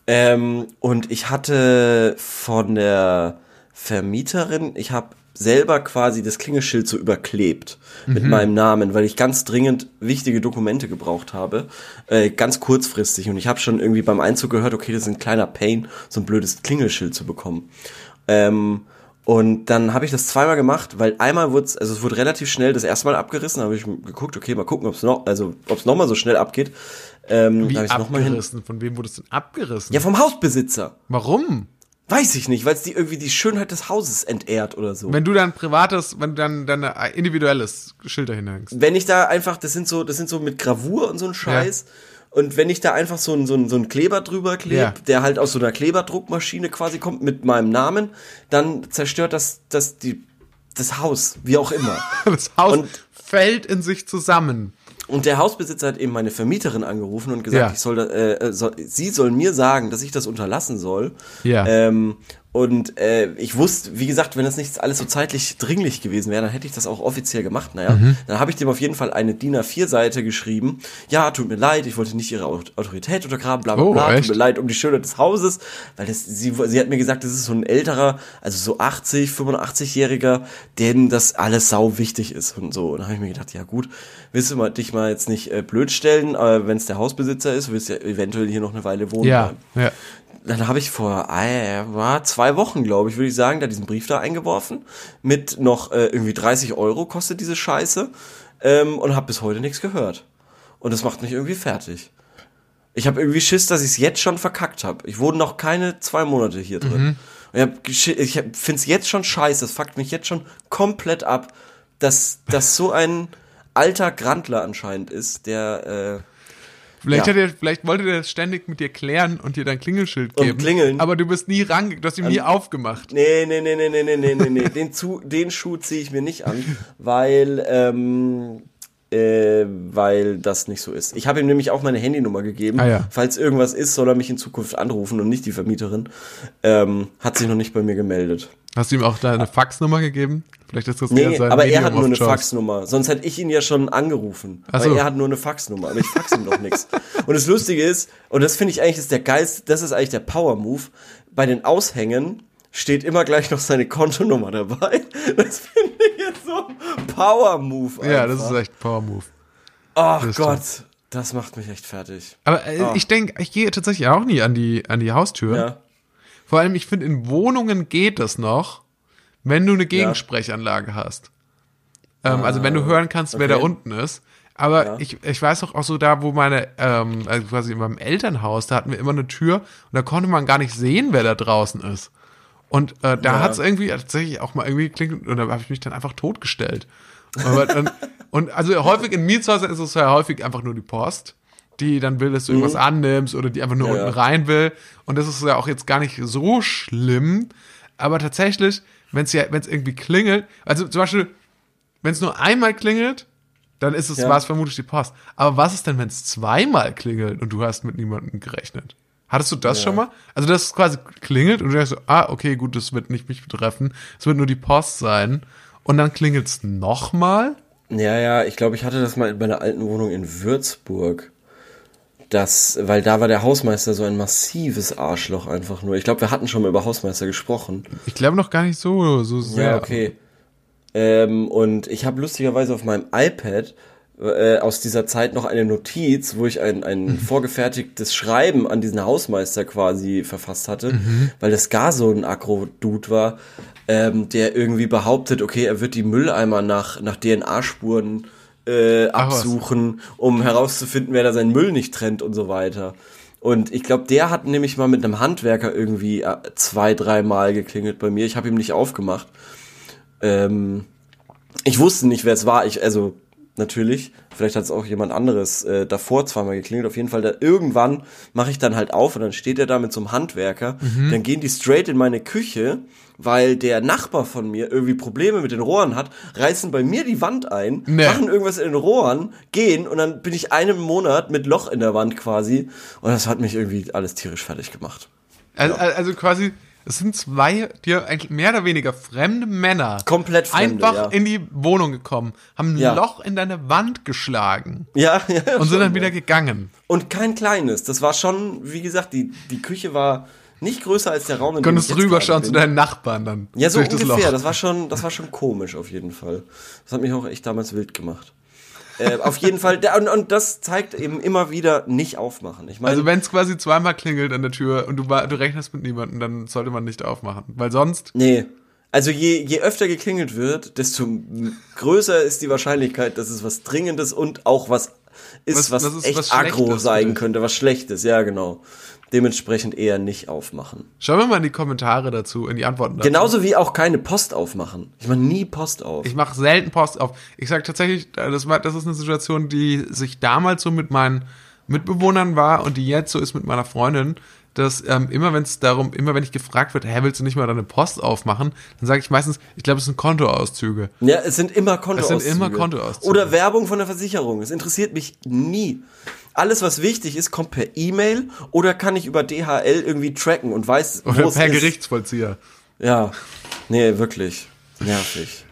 Ähm, und ich hatte von der Vermieterin, ich habe selber quasi das Klingelschild so überklebt mit meinem Namen, weil ich ganz dringend wichtige Dokumente gebraucht habe, äh, ganz kurzfristig. Und ich habe schon irgendwie beim Einzug gehört, okay, das ist ein kleiner Pain, so ein blödes Klingelschild zu bekommen. Ähm, und dann habe ich das zweimal gemacht, weil einmal wurde also es wurde relativ schnell das erste Mal abgerissen, habe ich geguckt, okay, mal gucken, ob es noch, also ob es nochmal so schnell abgeht. Ähm, Wie ich's noch mal hin. abgerissen? Von wem wurde es denn abgerissen? Ja, vom Hausbesitzer. Warum? Weiß ich nicht, weil es die irgendwie die Schönheit des Hauses entehrt oder so. Wenn du dann privates, wenn du dann dein individuelles Schild dahin hängst. Wenn ich da einfach, das sind so, das sind so mit Gravur und so ein Scheiß. Und wenn ich da einfach so einen so einen- so einen Kleber drüber klebe, Ja. der halt aus so einer Kleberdruckmaschine quasi kommt mit meinem Namen, dann zerstört das, das, die, das Haus, wie auch immer. Das Haus Und- fällt in sich zusammen. Und der Hausbesitzer hat eben meine Vermieterin angerufen und gesagt, Ja. ich soll, da, äh, soll, sie soll mir sagen, dass ich das unterlassen soll. Ja. Ähm, und äh, ich wusste, wie gesagt, wenn das nicht alles so zeitlich dringlich gewesen wäre, dann hätte ich das auch offiziell gemacht. Naja, Mhm. dann habe ich dem auf jeden Fall eine DIN A4-Seite geschrieben. Ja, tut mir leid, ich wollte nicht ihre Au- Autorität untergraben, bla bla Oh, bla. echt? Tut mir leid um die Schönheit des Hauses, weil das, sie, sie hat mir gesagt, das ist so ein älterer, also so 80, 85-Jähriger, dem das alles sau wichtig ist und so. Und dann habe ich mir gedacht, ja gut, willst du mal, dich mal jetzt nicht äh, blöd stellen, aber wenn es der Hausbesitzer ist, willst du ja eventuell hier noch eine Weile wohnen Ja, bleiben ja. dann habe ich vor äh, war zwei Wochen, glaube ich, würde ich sagen, da diesen Brief da eingeworfen. Mit noch äh, irgendwie 30 Euro kostet diese Scheiße. Ähm, und habe bis heute nichts gehört. Und das macht mich irgendwie fertig. Ich habe irgendwie Schiss, dass ich es jetzt schon verkackt habe. Ich wohne noch keine zwei Monate hier drin. Und ich, hab ich finde es jetzt schon scheiße. Das fuckt mich jetzt schon komplett ab, dass das so ein alter Grandler anscheinend ist, der äh, Vielleicht, ja. hat er, vielleicht wollte er das ständig mit dir klären und dir dein Klingelschild geben. Und klingeln. Aber du bist nie rangegangen, du hast ihm an nie ähm, aufgemacht. Nee, nee, nee, nee, nee, nee, nee, nee. den, zu, den Schuh ziehe ich mir nicht an, weil ähm, äh, weil das nicht so ist. Ich habe ihm nämlich auch meine Handynummer gegeben. Ah, ja. Falls irgendwas ist, soll er mich in Zukunft anrufen und nicht die Vermieterin. Ähm, hat sich noch nicht bei mir gemeldet. Hast du ihm auch deine Faxnummer gegeben? Vielleicht ist das Nee, eher sein aber er Medium hat nur eine choice. Faxnummer. Sonst hätte ich ihn ja schon angerufen. Ach Weil so. er hat nur eine Faxnummer. Aber ich fax ihm doch nichts. Und das Lustige ist, und das finde ich eigentlich ist der geilste, das ist eigentlich der Power-Move, bei den Aushängen steht immer gleich noch seine Kontonummer dabei. Das finde ich jetzt so Power-Move. Ja, das ist echt ein Power-Move. Ach das Gott, das macht mich echt fertig. Aber äh, Ah. ich denke, ich gehe tatsächlich auch nie an die, an die Haustür. Ja. Vor allem, ich finde, in Wohnungen geht das noch, wenn du eine Gegensprechanlage hast. Ähm, also wenn du hören kannst, wer okay. da unten ist. Aber Ja. ich, ich weiß auch, auch so da, wo meine, ähm, also quasi in meinem Elternhaus, da hatten wir immer eine Tür und da konnte man gar nicht sehen, wer da draußen ist. Und äh, da Ja. hat es irgendwie tatsächlich auch mal irgendwie geklingelt und da habe ich mich dann einfach totgestellt. Dann, und also häufig in Mietshäusern ist es ja häufig einfach nur die Post, die dann will, dass du irgendwas annimmst oder die einfach nur Mhm. Ja, unten rein will. Und das ist ja auch jetzt gar nicht so schlimm. Aber tatsächlich, wenn es ja, wenn es irgendwie klingelt, also zum Beispiel, wenn es nur einmal klingelt, dann ist es, Ja. war es vermutlich die Post. Aber was ist denn, wenn es zweimal klingelt und du hast mit niemandem gerechnet? Hattest du das Ja. schon mal? Also, das quasi klingelt und du denkst so, ah, okay, gut, das wird nicht mich betreffen. Es wird nur die Post sein. Und dann klingelt es nochmal. Ja, ja, ich glaube, ich hatte das mal in meiner alten Wohnung in Würzburg. Das, weil da war der Hausmeister so ein massives Arschloch einfach nur. Ich glaube, wir hatten schon mal über Hausmeister gesprochen. Ich glaube noch gar nicht so, so sehr. Ja, okay. Ähm, und ich habe lustigerweise auf meinem iPad äh, aus dieser Zeit noch eine Notiz, wo ich ein, ein vorgefertigtes Schreiben an diesen Hausmeister quasi verfasst hatte, weil das gar so ein Agro-Dude war, ähm, der irgendwie behauptet, okay, er wird die Mülleimer nach, nach DNA-Spuren äh, absuchen, um herauszufinden, wer da seinen Müll nicht trennt und so weiter. Und ich glaube, der hat nämlich mal mit einem Handwerker irgendwie äh, zwei, dreimal geklingelt bei mir. Ich habe ihm nicht aufgemacht. Ähm, ich wusste nicht, wer es war. Ich, also, natürlich, vielleicht hat es auch jemand anderes äh, davor zweimal geklingelt. Auf jeden Fall, da, irgendwann mache ich dann halt auf und dann steht er da mit so einem Handwerker. Mhm. Dann gehen die straight in meine Küche, weil der Nachbar von mir irgendwie Probleme mit den Rohren hat, reißen bei mir die Wand ein, Nee. machen irgendwas in den Rohren, gehen und dann bin ich einen Monat mit Loch in der Wand quasi. Und das hat mich irgendwie alles tierisch fertig gemacht. Also, also quasi, es sind zwei, dir eigentlich mehr oder weniger fremde Männer Komplett fremde, einfach ja. in die Wohnung gekommen, haben ein Ja. Loch in deine Wand geschlagen Ja, ja. und sind dann wieder gegangen. Und kein kleines. Das war schon, wie gesagt, die, die Küche war nicht größer als der Raum, in dem Konntest ich rüberschauen zu deinen Nachbarn dann. Ja, so das ungefähr. Loch. Das war schon, das war schon komisch auf jeden Fall. Das hat mich auch echt damals wild gemacht. Äh, auf jeden Fall, und, und das zeigt eben immer wieder nicht aufmachen. Ich meine, Also wenn es quasi zweimal klingelt an der Tür und du, du rechnest mit niemandem, dann sollte man nicht aufmachen. Weil sonst, nee. Also je, je öfter geklingelt wird, desto größer ist die Wahrscheinlichkeit, dass es was Dringendes und auch was ist, Was- was, was echt was aggro sein könnte, was Schlechtes, ja genau. Dementsprechend eher nicht aufmachen. schauen wir mal in die Kommentare dazu, in die Antworten dazu. Genauso wie auch keine Post aufmachen. Ich mache nie Post auf. Ich mache selten Post auf. Ich sag tatsächlich, äh, das, war, das ist eine Situation, die sich damals so mit meinen Mitbewohnern war und die jetzt so ist mit meiner Freundin, dass ähm, immer wenn es darum, immer wenn ich gefragt wird, hä, willst du nicht mal deine Post aufmachen, dann sage ich meistens, ich glaube, es sind Kontoauszüge. Ja, es sind immer Kontoauszüge. Es sind immer Kontoauszüge. Oder Werbung von der Versicherung. Es interessiert mich nie. Alles, was wichtig ist, kommt per E-Mail oder kann ich über DHL irgendwie tracken und weiß, wo Oder es per ist. Gerichtsvollzieher. Ja. Nee, wirklich. Nervig.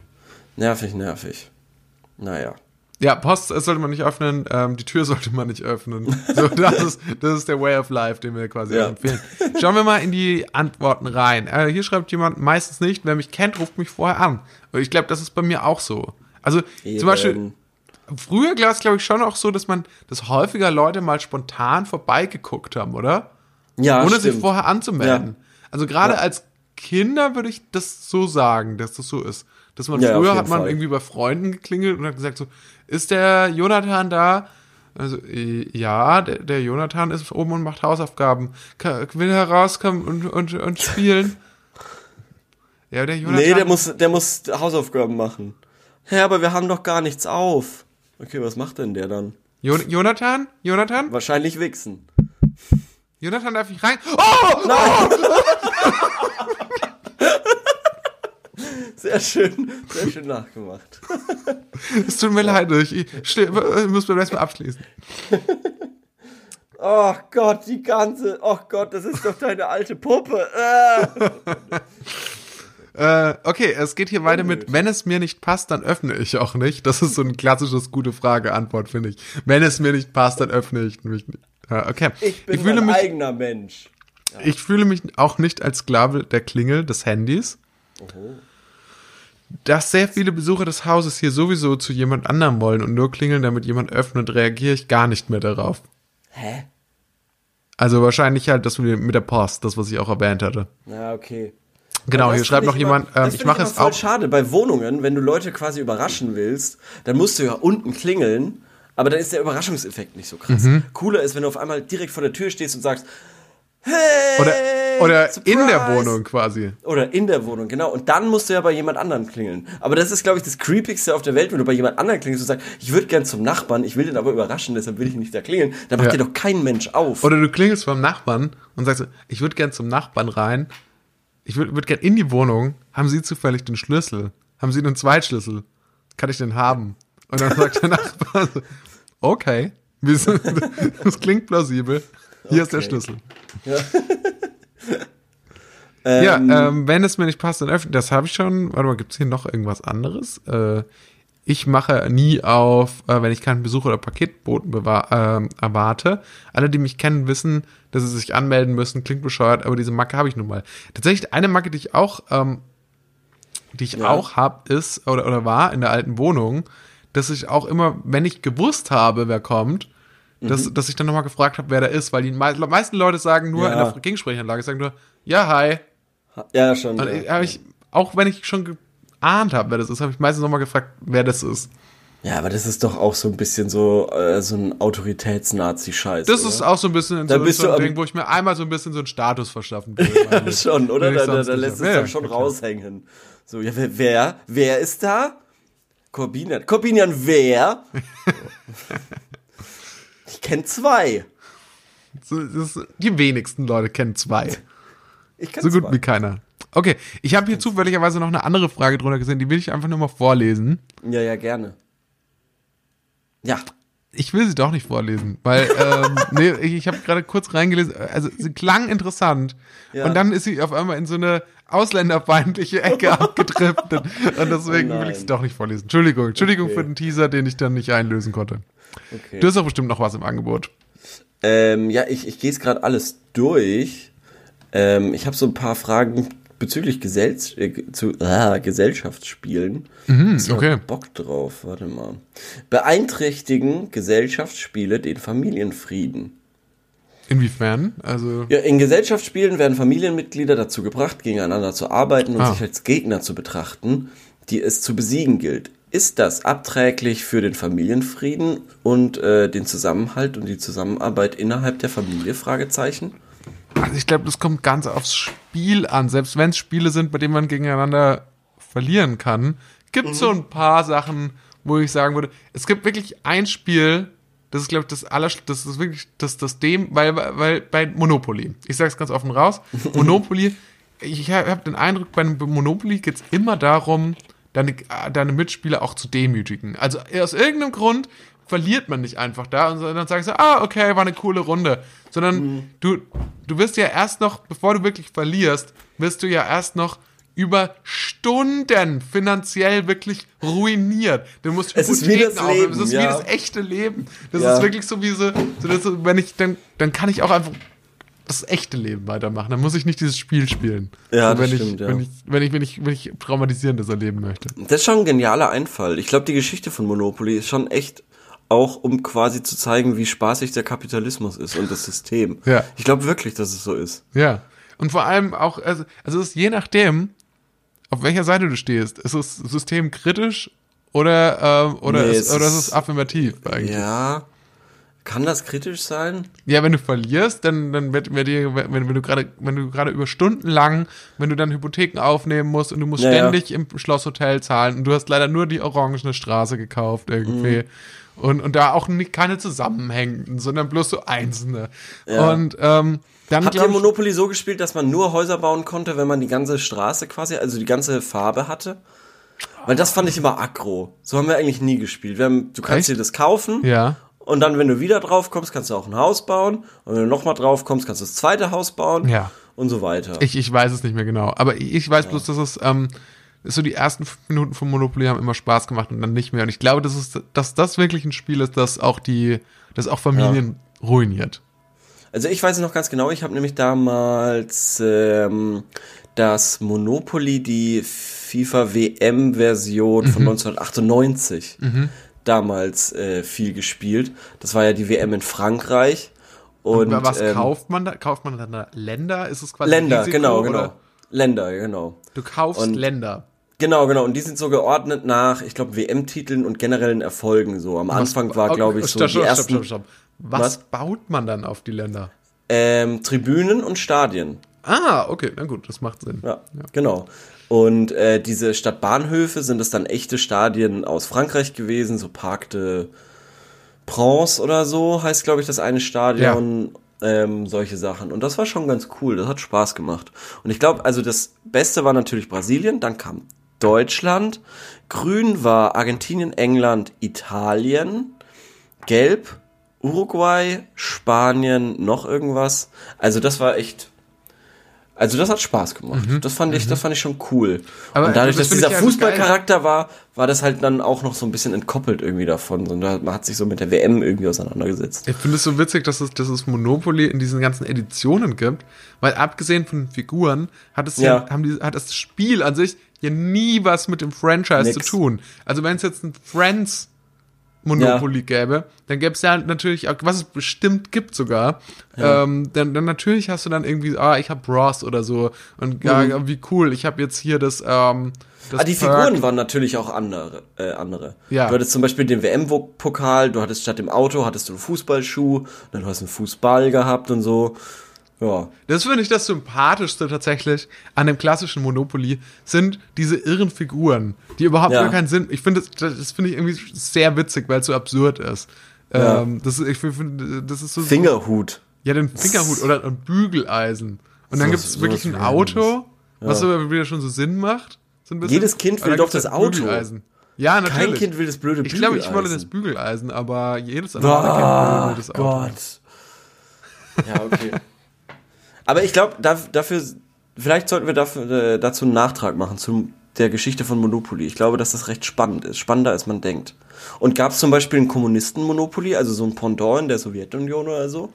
Nervig, nervig. Naja. Ja, Post sollte man nicht öffnen, ähm, die Tür sollte man nicht öffnen. So, das ist, das ist der Way of Life, den wir quasi Ja. empfehlen. Schauen wir mal in die Antworten rein. Äh, hier schreibt jemand, meistens nicht, wer mich kennt, ruft mich vorher an. Und ich glaube, das ist bei mir auch so. Also Eben. zum Beispiel, früher war es, glaube ich, schon auch so, dass man, dass häufiger Leute mal spontan vorbeigeguckt haben, oder? Ja, Ohne stimmt. sich vorher anzumelden. Also gerade Ja. als Kinder würde ich das so sagen, dass das so ist. Dass man Ja, früher hat man Fall. irgendwie bei Freunden geklingelt und hat gesagt so, ist der Jonathan da? Also, äh, ja, der, der Jonathan ist oben und macht Hausaufgaben. Will herauskommen und, und, und spielen? Ja, der Jonathan. Nee, der muss, der muss Hausaufgaben machen. Hä, aber wir haben doch gar nichts auf. Okay, was macht denn der dann? Jo Jonathan? Jonathan? Wahrscheinlich wichsen. Jonathan, darf ich rein? Oh! Sehr schön, sehr schön nachgemacht. Es tut mir leid, ich, ich, ich muss beim letzten Mal abschließen. Oh Gott, die ganze. Oh Gott, das ist doch deine alte Puppe. Äh. Äh, okay, es geht hier weiter mit, wenn es mir nicht passt, dann öffne ich auch nicht. Das ist so ein klassisches gute Frage-Antwort, finde ich. Wenn es mir nicht passt, dann öffne ich mich nicht. Ja, okay. Ich bin ich fühle mein mich, eigener Mensch. ich fühle mich auch nicht als Sklave der Klingel des Handys. Dass sehr viele Besucher des Hauses hier sowieso zu jemand anderem wollen und nur klingeln, damit jemand öffnet, reagiere ich gar nicht mehr darauf. Hä? Also wahrscheinlich halt das mit der Post, das, was ich auch erwähnt hatte. Na, okay. Genau, hier schreibt noch jemand, immer, ähm, ich mache es voll auch. schade bei Wohnungen, wenn du Leute quasi überraschen willst, dann musst du ja unten klingeln, aber dann ist der Überraschungseffekt nicht so krass. Mhm. Cooler ist, wenn du auf einmal direkt vor der Tür stehst und sagst, hey, Oder, oder in der! Wohnung quasi. Oder in der Wohnung, genau. Und dann musst du ja bei jemand anderem klingeln. Aber das ist, glaube ich, das Creepigste auf der Welt, wenn du bei jemand anderem klingelst und sagst, ich würde gern zum Nachbarn, ich will den aber überraschen, deshalb will ich nicht da klingeln. Dann macht Ja. dir doch kein Mensch auf. Oder du klingelst beim Nachbarn und sagst, ich würde gern zum Nachbarn rein. Ich würde würd gern in die Wohnung. Haben Sie zufällig den Schlüssel? Haben Sie einen Zweitschlüssel? Kann ich den haben? Und dann sagt der Nachbar, okay, das klingt plausibel. Hier ist der Okay. Schlüssel. Ähm, Ja, ähm, wenn es mir nicht passt, dann öffnen. Das habe ich schon. Warte mal, gibt's hier noch irgendwas anderes? Äh, ich mache nie auf, äh, wenn ich keinen Besuch oder Paketboten ähm, erwarte. Alle, die mich kennen, wissen, dass sie sich anmelden müssen. Klingt bescheuert, aber diese Macke habe ich nun mal. Tatsächlich eine Macke, die ich auch, ähm, die ich Ja. auch hab, ist oder oder war in der alten Wohnung, dass ich auch immer, wenn ich gewusst habe, wer kommt, dass, Mhm. dass ich dann nochmal gefragt habe, wer da ist, weil die mei meisten Leute sagen nur Ja. in der Gegensprechanlage, sagen nur, ja, hi. ja, schon. Und Ja. ich, auch wenn ich schon geahnt habe, wer das ist, habe ich meistens nochmal gefragt, wer das ist. ja, aber das ist doch auch so ein bisschen so, äh, so ein Autoritäts-Nazi-Scheiß. Das oder? ist auch so ein bisschen Da so, bist so ein Ding, wo ich mir einmal so ein bisschen so einen Status verschaffen will. Ja, schon, oder? Da, da, da lässt es dann schon raushängen. So, ja, wer, wer, wer ist da? Corbinian. Corbinian, wer? ich kenne zwei. Die wenigsten Leute kennen zwei. Ich kenn So gut zwei. wie keiner. Okay, ich habe hier zufälligerweise noch eine andere Frage drunter gesehen, die will ich einfach nur mal vorlesen. Ja, ja, gerne. Ja. Ich will sie doch nicht vorlesen, weil ähm, nee, ich, ich habe gerade kurz reingelesen, also sie klang interessant Ja. und dann ist sie auf einmal in so eine ausländerfeindliche Ecke abgedriftet und deswegen Oh will nein. ich sie doch nicht vorlesen. Entschuldigung, Entschuldigung Okay. für den Teaser, den ich dann nicht einlösen konnte. Okay. Du hast doch bestimmt noch was im Angebot. Ähm, ja, ich, ich gehe es gerade alles durch. Ähm, ich habe so ein paar Fragen bezüglich Gesell äh, zu, ah, Gesellschaftsspielen. Mhm, okay. Bock drauf, warte mal. Beeinträchtigen Gesellschaftsspiele den Familienfrieden. Inwiefern? Also Ja, in Gesellschaftsspielen werden Familienmitglieder dazu gebracht, gegeneinander zu arbeiten und Ah. sich als Gegner zu betrachten, die es zu besiegen gilt. Ist das abträglich für den Familienfrieden und äh, den Zusammenhalt und die Zusammenarbeit innerhalb der Familie? Fragezeichen. Also ich glaube, das kommt ganz aufs Spiel an. Selbst wenn es Spiele sind, bei denen man gegeneinander verlieren kann, gibt es so ein paar Sachen, wo ich sagen würde, es gibt wirklich ein Spiel, das ist, glaube ich, das aller, das ist wirklich das, das dem, weil, weil bei Monopoly, ich sage es ganz offen raus, Monopoly, ich habe den Eindruck, bei Monopoly geht es immer darum, deine, deine Mitspieler auch zu demütigen. Also aus irgendeinem Grund verliert man nicht einfach da und dann sagst du, ah, okay, war eine coole Runde. Sondern du, du wirst ja erst noch, bevor du wirklich verlierst, wirst du ja erst noch über Stunden finanziell wirklich ruiniert. Du musst Es ist wie das. Leben, Es ist wie ja. das echte Leben. Das Ja. ist wirklich so wie so, so dass, so, wenn ich, dann, dann kann ich auch einfach das echte Leben weitermachen. Dann muss ich nicht dieses Spiel spielen. Ja, so, das wenn, stimmt, ich, ja. wenn, ich, wenn ich, wenn ich, wenn ich traumatisierendes erleben möchte. Das ist schon ein genialer Einfall. Ich glaube, die Geschichte von Monopoly ist schon echt auch, um quasi zu zeigen, wie spaßig der Kapitalismus ist und das System. Ja. Ich glaube wirklich, dass es so ist. Ja. Und vor allem auch, also, also es ist je nachdem, auf welcher Seite du stehst. Ist das System kritisch oder, ähm, oder, Nee, ist, es oder ist- es affirmativ eigentlich? Ja. Kann das kritisch sein? Ja, wenn du verlierst, dann, dann wird, wird dir, wenn, wenn du gerade, wenn du gerade über Stunden lang, wenn du dann Hypotheken aufnehmen musst und du musst Ja, ja. ständig im Schlosshotel zahlen und du hast leider nur die orangene Straße gekauft irgendwie. Mhm. Und, und da auch nicht, keine zusammenhängenden, sondern bloß so einzelne. Ja. Und ähm, Dann Habt ihr Monopoly so gespielt, dass man nur Häuser bauen konnte, wenn man die ganze Straße quasi, also die ganze Farbe hatte? Weil das fand ich immer aggro. So haben wir eigentlich nie gespielt. Haben, du kannst Echt? dir das kaufen Ja. Und dann, wenn du wieder drauf kommst, kannst du auch ein Haus bauen. Und wenn du nochmal drauf kommst, kannst du das zweite Haus bauen. Ja. Und so weiter. Ich, ich weiß es nicht mehr genau. Aber ich weiß bloß, dass es, ähm, so die ersten fünf Minuten von Monopoly haben immer Spaß gemacht und dann nicht mehr. Und ich glaube, dass, es, dass das wirklich ein Spiel ist, das auch die, das auch Familien ruiniert. Also ich weiß es noch ganz genau, ich habe nämlich damals ähm, das Monopoly, die FIFA WM-Version Mhm. von 1998 damals äh, viel gespielt. Das war ja die WM in Frankreich. Und, Aber was ähm, kauft man da? Kauft man dann da Länder? Ist es quasi Länder, Risiko, genau, oder? genau. Länder, genau. Du kaufst Und- Länder. Genau, genau. Und die sind so geordnet nach, ich glaube, WM-Titeln und generellen Erfolgen. So am Anfang war, glaube ich, so stopp, die stopp, ersten stopp, stopp, stopp. Was, Was? baut man dann auf die Länder? Ähm, Tribünen und Stadien. Ah, okay, na gut, das macht Sinn. Ja, genau. Und äh, diese Stadtbahnhöfe sind es dann echte Stadien aus Frankreich gewesen, so Parc de Prince oder so heißt, glaube ich, das eine Stadion. Ähm, solche Sachen. Und das war schon ganz cool. Das hat Spaß gemacht. Und ich glaube, also das Beste war natürlich Brasilien, dann kam Deutschland. Grün war Argentinien, England, Italien. Gelb Uruguay, Spanien, noch irgendwas. Also das war echt. Also das hat Spaß gemacht. Das fand ich, das fand ich schon cool. Mhm. Aber und dadurch, das dass dieser also Fußballcharakter war, war das halt dann auch noch so ein bisschen entkoppelt irgendwie davon. Und man hat sich so mit der WM irgendwie auseinandergesetzt. Ich finde es so witzig, dass es, dass es Monopoly in diesen ganzen Editionen gibt, weil abgesehen von den Figuren hat es ja, Ja. haben die, hat das Spiel an sich ja nie was mit dem Franchise Nix. zu tun. Also wenn es jetzt ein Friends Monopoly gäbe, dann gäbe es ja natürlich auch, was es bestimmt gibt sogar, ähm, dann, dann natürlich hast du dann irgendwie, ah, ich habe Bros oder so und ja, wie cool, ich habe jetzt hier das, ähm, das Mhm. Ah, die Perk. Figuren waren natürlich auch andere. Äh, andere. Ja. Du hattest zum Beispiel den WM-Pokal, du hattest statt dem Auto, hattest du einen Fußballschuh, dann hast du einen Fußball gehabt und so. Ja. Das finde ich das Sympathischste tatsächlich an dem klassischen Monopoly sind diese irren Figuren, die überhaupt Ja. gar keinen Sinn. Ich finde das, das finde ich irgendwie sehr witzig, weil es so absurd ist. Ja. Ähm, das, ist- ich finde, das ist so Fingerhut. ja den Fingerhut oder ein Bügeleisen. Und dann So- gibt es wirklich sowas ein. Auto, was aber wieder schon so Sinn macht. So. Jedes Kind will doch das halt Auto. Bügeleisen. Ja, natürlich. Kein Kind will das blöde ich glaube, ich Bügeleisen. das Bügeleisen, aber jedes andere Kind Ah, will das Auto. Gott. Ja, okay. Aber ich glaube, da, dafür, vielleicht sollten wir dafür, äh, dazu einen Nachtrag machen zu der Geschichte von Monopoly. Ich glaube, dass das recht spannend ist, spannender als man denkt. Und gab es zum Beispiel ein Kommunisten-Monopoly, also so ein Pendant in der Sowjetunion oder so?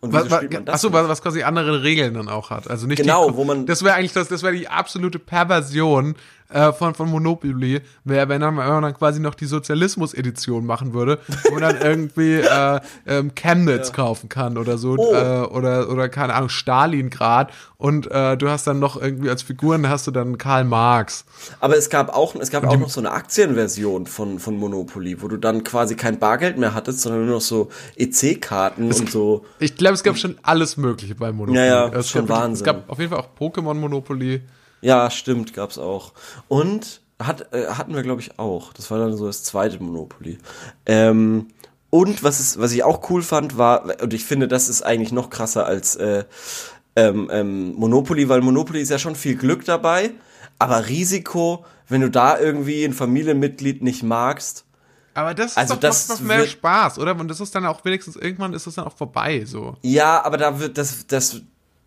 Und Was, wieso was, spielt man das achso, nicht? was, quasi andere Regeln dann auch hat. Also nicht Genau, die, wo man- Das wäre eigentlich das, das wäre die absolute Perversion äh, von, von Monopoly, wäre, wenn, dann- wenn man dann quasi noch die Sozialismus-Edition machen würde, wo man dann irgendwie äh, ähm, Chemnitz kaufen kann oder so, Oh. äh, oder, oder keine Ahnung, Stalingrad und äh, du hast dann noch irgendwie als Figuren hast du dann Karl Marx. Aber es gab auch, es gab auch noch so eine Aktienversion von, von Monopoly, wo du dann quasi kein Bargeld mehr hattest, sondern nur noch so EC-Karten und so. Ich glaube, es gab schon alles Mögliche bei Monopoly. Ja, ja, es schon gab, Es Wahnsinn. gab auf jeden Fall auch Pokémon Monopoly. Ja, stimmt, gab's auch. Und hat, äh, hatten wir, glaube ich, auch. Das war dann so das zweite Monopoly. Ähm, und was, ist, was ich auch cool fand, war, und ich finde, das ist eigentlich noch krasser als äh, ähm, ähm, Monopoly, weil Monopoly ist ja schon viel Glück dabei, aber Risiko, wenn du da irgendwie ein Familienmitglied nicht magst, Aber das, ist Also doch, das macht doch mehr Spaß, oder? Und das ist dann auch wenigstens irgendwann ist es dann auch vorbei, so. Ja, aber da wird das, das,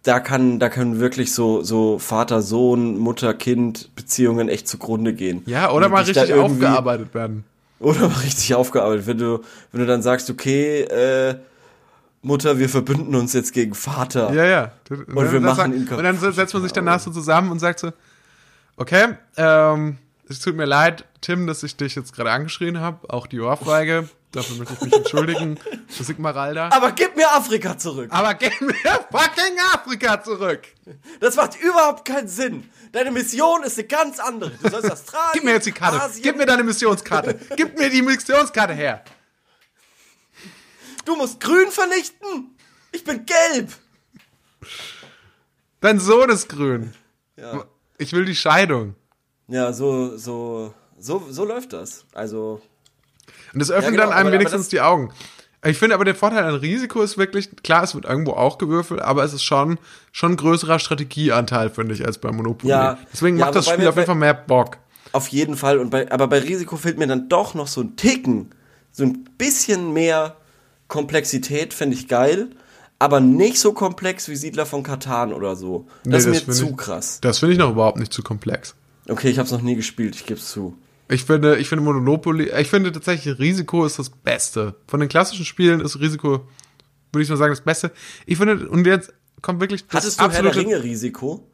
da kann, da können wirklich so, so Vater-Sohn, Mutter-Kind-Beziehungen echt zugrunde gehen. Ja, oder mal richtig aufgearbeitet werden. Oder mal richtig aufgearbeitet. Wenn du, wenn du dann sagst, okay, äh, Mutter, wir verbünden uns jetzt gegen Vater. Ja, ja. Und, wir dann machen sagt- ihn Und dann setzt man sich danach so zusammen und sagt so, okay, ähm, es tut mir leid, Tim, dass ich dich jetzt gerade angeschrien habe, auch die Ohrfeige, dafür möchte ich mich entschuldigen, für Sigmaralda. Aber gib mir Afrika zurück. Aber gib mir fucking Afrika zurück! Das macht überhaupt keinen Sinn. Deine Mission ist eine ganz andere. Du sollst Australien, Gib mir jetzt die Karte, Asien, gib mir deine Missionskarte, gib mir die Missionskarte her! Du musst grün vernichten. Ich bin gelb. Dein Sohn ist grün. Ja, Ich will die Scheidung. Ja so, so, so, so läuft das. Also, Und das öffnet Ja, genau, dann einem aber- aber wenigstens das- die Augen. Ich finde aber der Vorteil an Risiko ist wirklich, klar, es wird irgendwo auch gewürfelt, aber es ist schon, schon ein größerer Strategieanteil, finde ich, als bei Monopoly. Ja. Deswegen Ja, macht das wobei Spiel mir auf jeden Fall mehr Bock. Auf jeden Fall. Und bei, aber bei Risiko fehlt mir dann doch noch so ein Ticken, so ein bisschen mehr Komplexität, finde ich geil. Aber nicht so komplex wie Siedler von Katan oder so. Nee, Das das ist mir find zu ich- krass. Das finde ich noch überhaupt nicht zu komplex. Okay, ich habe es noch nie gespielt, ich gebe es zu. Ich finde, ich finde Monopoly, ich finde tatsächlich Risiko ist das Beste. Von den klassischen Spielen ist Risiko, würde ich mal sagen, das Beste. Ich finde, und jetzt kommt wirklich das Hattest du Herr der Ringe Risiko?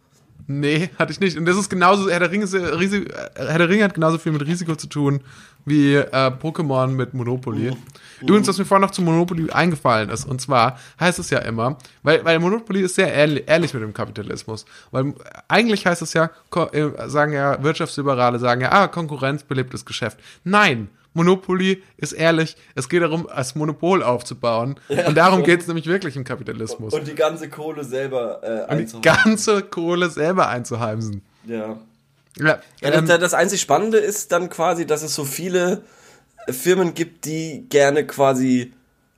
Nee, hatte ich nicht. Und das ist genauso, Herr der Ringe, äh, Risi- äh, Herr der Ringe hat genauso viel mit Risiko zu tun wie äh, Pokémon mit Monopoly. Übrigens, was mir vorhin noch zu Monopoly eingefallen ist, und zwar heißt es ja immer, weil, weil Monopoly ist sehr ehrlich, ehrlich mit dem Kapitalismus. Weil äh, eigentlich heißt es ja, äh, sagen ja Wirtschaftsliberale, sagen ja, ah, Konkurrenz belebt das Geschäft. Nein, Monopoly ist ehrlich, es geht darum, als Monopol aufzubauen. und darum geht es nämlich wirklich im Kapitalismus. Und die ganze Kohle selber äh, Und die ganze Kohle selber einzuheimsen. Ja. Ja, Ja, ähm, das, das einzig Spannende ist dann quasi, dass es so viele Firmen gibt, die gerne quasi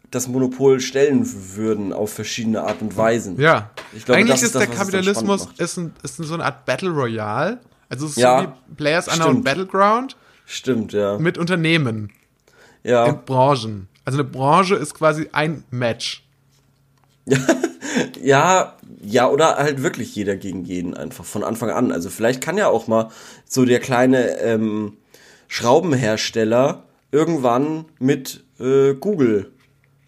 das Monopol stellen würden auf verschiedene Art und Weisen. Ja, Ich glaube, eigentlich das ist das, der Kapitalismus ist, ein, ist so eine Art Battle Royale. Also es ist Ja, so wie Players Unknown. Battleground Stimmt, ja. mit Unternehmen Ja. in Branchen. Also eine Branche ist quasi ein Match. Ja, ja, oder halt wirklich jeder gegen jeden einfach von Anfang an. Also vielleicht kann ja auch mal so der kleine ähm, Schraubenhersteller irgendwann mit äh, Google,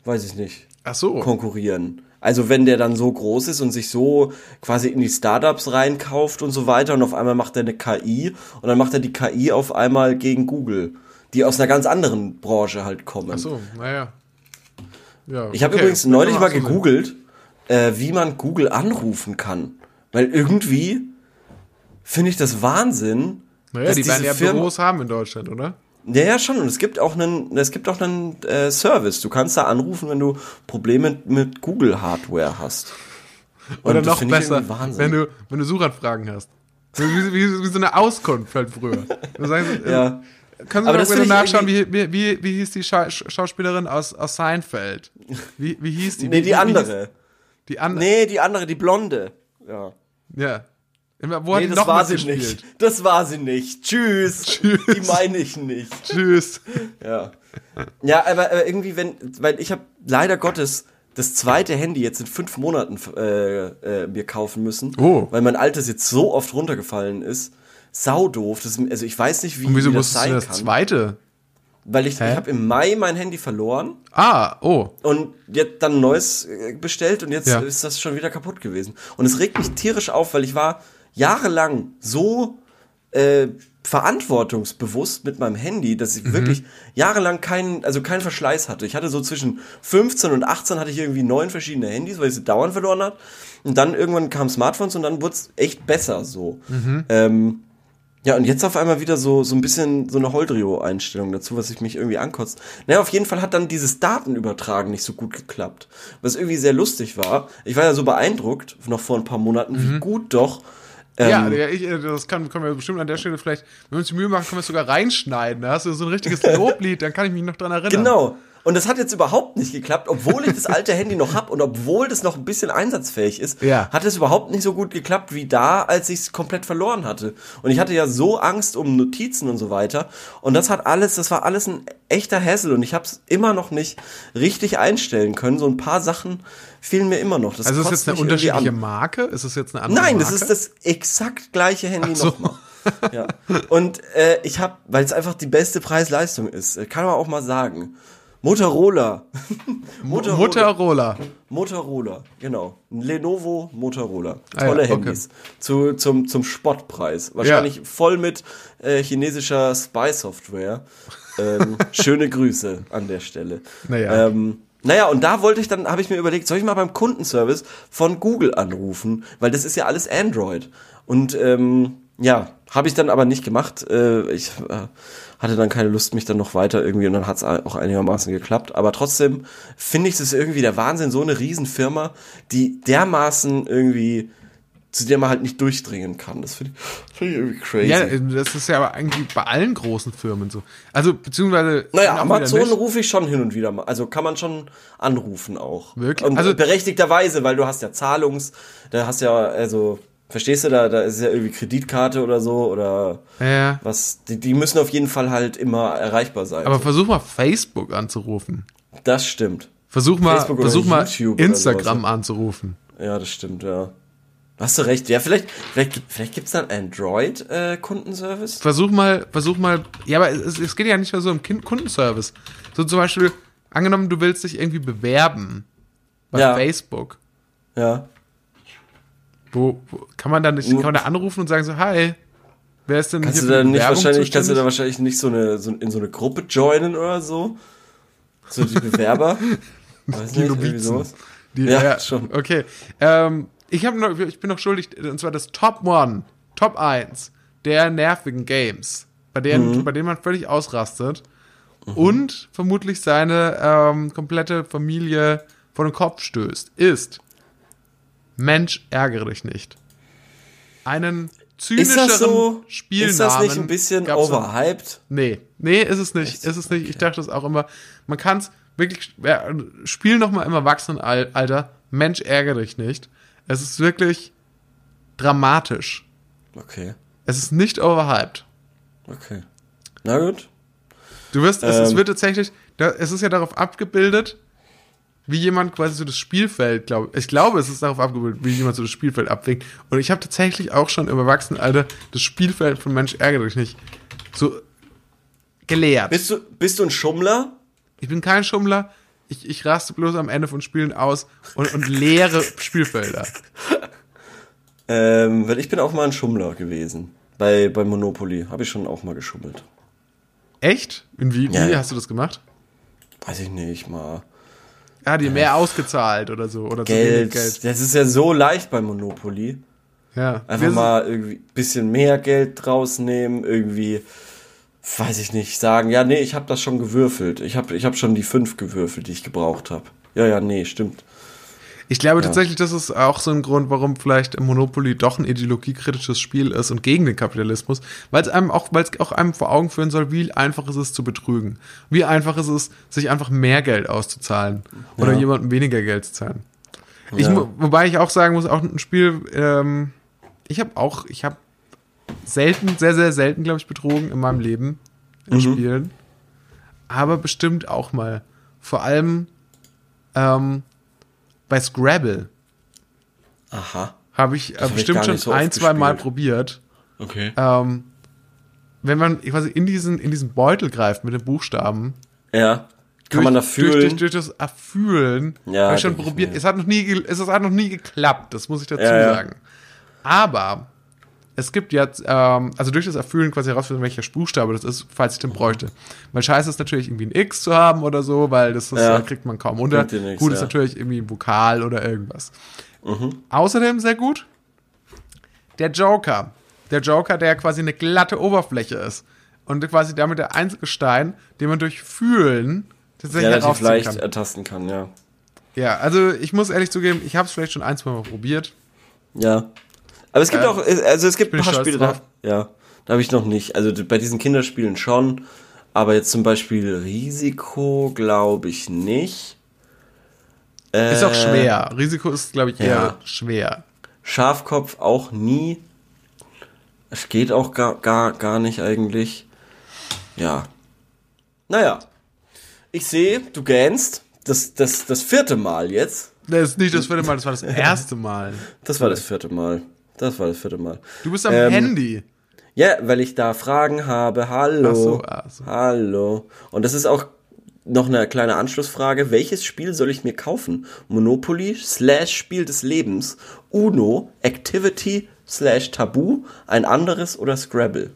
weiß ich nicht, Ach so. konkurrieren. Also wenn der dann so groß ist und sich so quasi in die Startups reinkauft und so weiter und auf einmal macht er eine KI und dann macht er die KI auf einmal gegen Google, die aus einer ganz anderen Branche halt kommen. Ach so, naja. Ja, Ich habe okay. übrigens neulich mal gegoogelt, äh, wie man Google anrufen kann. Weil irgendwie finde ich das Wahnsinn. Naja, dass die werden ja Firmen- Büros haben in Deutschland, oder? Ja, ja, schon. Und es gibt auch einen, es gibt auch einen äh, Service. Du kannst da anrufen, wenn du Probleme mit Google-Hardware hast. Und Oder noch besser, wenn du, wenn du Suchanfragen hast. Wie, wie, wie, so eine Auskunft halt früher. Du sagst, äh, ja. Können Sie Aber mal nachschauen, wie, wie, wie, wie hieß die Scha Sch- Schauspielerin aus, aus Seinfeld? Wie, wie hieß die? Nee, die andere. Die andere. Nee, die andere, die Blonde. Ja. Ja. Immer- Wo hat Nee, die das war sie mitgespielt? nicht. Das war sie nicht. Tschüss. Tschüss. Die meine ich nicht. Tschüss. Ja. Ja, aber, aber irgendwie, wenn, weil ich habe leider Gottes das zweite Handy jetzt in fünf Monaten äh, äh, mir kaufen müssen, Oh. weil mein altes jetzt so oft runtergefallen ist. Sau doof. Das, also ich weiß nicht, wie, Und wieso wie das musstest du sein das kann. zweite? Weil ich, ich habe im Mai mein Handy verloren Ah, oh. und jetzt dann ein neues äh, bestellt und jetzt Ja. ist das schon wieder kaputt gewesen. Und es regt mich tierisch auf, weil ich war jahrelang so äh, verantwortungsbewusst mit meinem Handy, dass Mhm. ich wirklich jahrelang keinen, also keinen Verschleiß hatte. Ich hatte so zwischen 15 und 18 hatte ich irgendwie neun verschiedene Handys, weil ich sie dauernd verloren hat. Und dann irgendwann kamen Smartphones und dann wurde es echt besser so. Mhm. Ähm, ja, und jetzt auf einmal wieder so, so ein bisschen so eine Holdrio-Einstellung dazu, was ich mich irgendwie ankotzt. Naja, auf jeden Fall hat dann dieses Datenübertragen nicht so gut geklappt. Was irgendwie sehr lustig war. Ich war ja so beeindruckt, noch vor ein paar Monaten, wie gut doch. Ähm, ja, ja ich, äh, das kann, können wir bestimmt an der Stelle vielleicht, wenn wir uns die Mühe machen, können wir es sogar reinschneiden. Da hast du so ein richtiges Loblied, dann kann ich mich noch dran erinnern. Genau. Und das hat jetzt überhaupt nicht geklappt, obwohl ich das alte Handy noch hab und obwohl das noch ein bisschen einsatzfähig ist, Ja. hat es überhaupt nicht so gut geklappt wie da, als ich es komplett verloren hatte. Und ich hatte ja so Angst um Notizen und so weiter. Und das hat alles, das war alles ein echter Hassel und ich habe es immer noch nicht richtig einstellen können. So ein paar Sachen fehlen mir immer noch. Das Also ist kotzt jetzt eine unterschiedliche. Marke? Ist es jetzt eine andere Nein, Marke? das ist das exakt gleiche Handy so. nochmal. Ja. Und äh, ich habe, weil es einfach die beste Preis-Leistung ist, äh, kann man auch mal sagen. Motorola. Motorola. Motorola. Motorola, genau. Lenovo Motorola. Ah ja, Tolle okay. Handys. Zu, zum, zum Spottpreis. Wahrscheinlich voll mit äh, chinesischer Spy-Software. Ähm, schöne Grüße an der Stelle. Naja. Ähm, naja, und da wollte ich dann, habe ich mir überlegt, soll ich mal beim Kundenservice von Google anrufen? Weil das ist ja alles Android. Und ähm, ja, habe ich dann aber nicht gemacht. Äh, ich äh, hatte dann keine Lust, mich dann noch weiter irgendwie und dann hat es auch einigermaßen geklappt. Aber trotzdem finde ich es irgendwie der Wahnsinn, so eine Riesenfirma, die dermaßen irgendwie zu der man halt nicht durchdringen kann. Das finde ich, find ich irgendwie crazy. Ja, das ist ja aber eigentlich bei allen großen Firmen so. Also, beziehungsweise. naja, Amazon rufe ich schon hin und wieder mal. Also kann man schon anrufen auch. Wirklich? Und Also- berechtigterweise, weil du hast ja Zahlungs, da hast ja, also, verstehst du, da, da ist ja irgendwie Kreditkarte oder so oder Ja, was. Die, die müssen auf jeden Fall halt immer erreichbar sein. aber versuch mal Facebook anzurufen. das stimmt. Versuch mal, Facebook versuch mal YouTube Instagram sowas. anzurufen. Ja, das stimmt, ja. Hast du recht. Ja, vielleicht, vielleicht, vielleicht gibt's dann Android-Kundenservice? Versuch mal, versuch mal, ja, aber es, es geht ja nicht nur so um Kind Kundenservice. So zum Beispiel, angenommen, du willst dich irgendwie bewerben bei Ja. Facebook. ja. Wo, wo kann man dann nicht, kann man da anrufen und sagen so, hi, wer ist denn Kannst hier du für da die nicht wahrscheinlich, kannst du da wahrscheinlich nicht so eine, so in so eine Gruppe joinen oder so? So die Bewerber? Weiß Die nicht, Novizen. sowas. Die, Ja, schon. Okay. Ähm, ich, hab noch, ich bin noch schuldig, und zwar das Top One, Top 1 der nervigen Games, bei denen, Mhm. bei denen man völlig ausrastet und vermutlich seine ähm, komplette Familie vor den Kopf stößt, ist Mensch, ärgere dich nicht. Einen Ist zynischeren das so? Spielnamen. Ist das nicht ein bisschen gab's noch- overhyped? Nee, nee, ist es nicht. Ist es nicht. Ich dachte es auch immer. Man kann es wirklich. Ja, spiel noch mal im Erwachsenenalter. Mensch, ärgere dich nicht. Es ist wirklich dramatisch. Okay, Es ist nicht overhyped. okay. Na gut. Du wirst, es, es Ähm. wird tatsächlich, es ist ja darauf abgebildet, wie jemand quasi so das Spielfeld, glaube ich. Ich glaube, es ist darauf abgebildet, wie jemand so das Spielfeld abwinkt. Und ich habe tatsächlich auch schon im Erwachsenenalter das Spielfeld von Mensch, ärgere dich nicht so gelehrt. Bist du, bist du ein Schummler? Ich bin kein Schummler. Ich, ich raste bloß am Ende von Spielen aus und, und leere Spielfelder. Ähm, weil ich bin auch mal ein Schummler gewesen. Bei, bei Monopoly habe ich schon auch mal geschummelt. Echt? Und wie, Ja, wie ja. hast du das gemacht? Weiß ich nicht, mal. Ja, dir mehr ausgezahlt oder so. Oder Geld. Geld. Das ist ja so leicht bei Monopoly. Ja. Einfach mal irgendwie bisschen mehr Geld draus nehmen, irgendwie, weiß ich nicht, sagen, ja, nee, ich habe das schon gewürfelt. Ich habe ich hab schon die fünf gewürfelt, die ich gebraucht habe. Ja, ja, nee, stimmt. Ich glaube Ja. tatsächlich, das ist auch so ein Grund, warum vielleicht Monopoly doch ein ideologiekritisches Spiel ist und gegen den Kapitalismus, weil es einem auch, weil es auch einem vor Augen führen soll, wie einfach es ist zu betrügen. Wie einfach es ist, sich einfach mehr Geld auszuzahlen oder Ja. jemandem weniger Geld zu zahlen. Ich, Ja. mu- wobei ich auch sagen muss, auch ein Spiel, ähm, ich habe auch, ich habe selten, sehr, sehr selten, glaube ich, betrogen in meinem Leben in Mhm. Spielen. Aber bestimmt auch mal. Vor allem ähm, bei Scrabble Aha. habe ich äh, hab ich bestimmt gar schon so ein, zwei Mal probiert. Okay. Ähm, wenn man quasi in diesen, in diesen Beutel greift mit den Buchstaben, Ja. Kann durch, man da durch, fühlen? durch, durch das Erfühlen, Ja, habe ich schon ich probiert. mir. Es hat noch nie, es hat noch nie geklappt, das muss ich dazu Ja, ja. sagen. Aber es gibt jetzt, ähm, also durch das Erfüllen quasi herausfinden, welcher Buchstabe das ist, falls ich den bräuchte. Weil scheiße ist natürlich irgendwie ein X zu haben oder so, weil das, das Ja. kriegt man kaum unter. Nix, gut ist ja. natürlich irgendwie ein Vokal oder irgendwas. Mhm. Außerdem sehr gut, der Joker. Der Joker, der quasi eine glatte Oberfläche ist. Und quasi damit der einzige Stein, den man durch Fühlen tatsächlich Relativ leicht kann. ertasten kann, ja. Ja, also ich muss ehrlich zugeben, ich habe es vielleicht schon ein, zwei Mal probiert. Ja. Aber es gibt Äh, auch, also es gibt ein paar Spiele, drauf. da, ja, da habe ich noch nicht. Also bei diesen Kinderspielen schon, aber jetzt zum Beispiel Risiko glaube ich nicht. Ist auch Äh, schwer. Risiko ist, glaube ich, eher ja. schwer. Schafkopf auch nie. Es geht auch gar, gar, gar nicht eigentlich. Ja. Naja. Ich sehe, du gähnst. Das, das, das vierte Mal jetzt. Das ist nicht das vierte Mal, das war das erste Mal. Das war das vierte Mal. Das war das vierte Mal. Du bist am Ähm, Handy. Ja, weil ich da Fragen habe. Hallo. Ach so, ach so. Hallo. Und das ist auch noch eine kleine Anschlussfrage. Welches Spiel soll ich mir kaufen? Monopoly slash Spiel des Lebens, Uno, Activity slash Tabu, ein anderes oder Scrabble?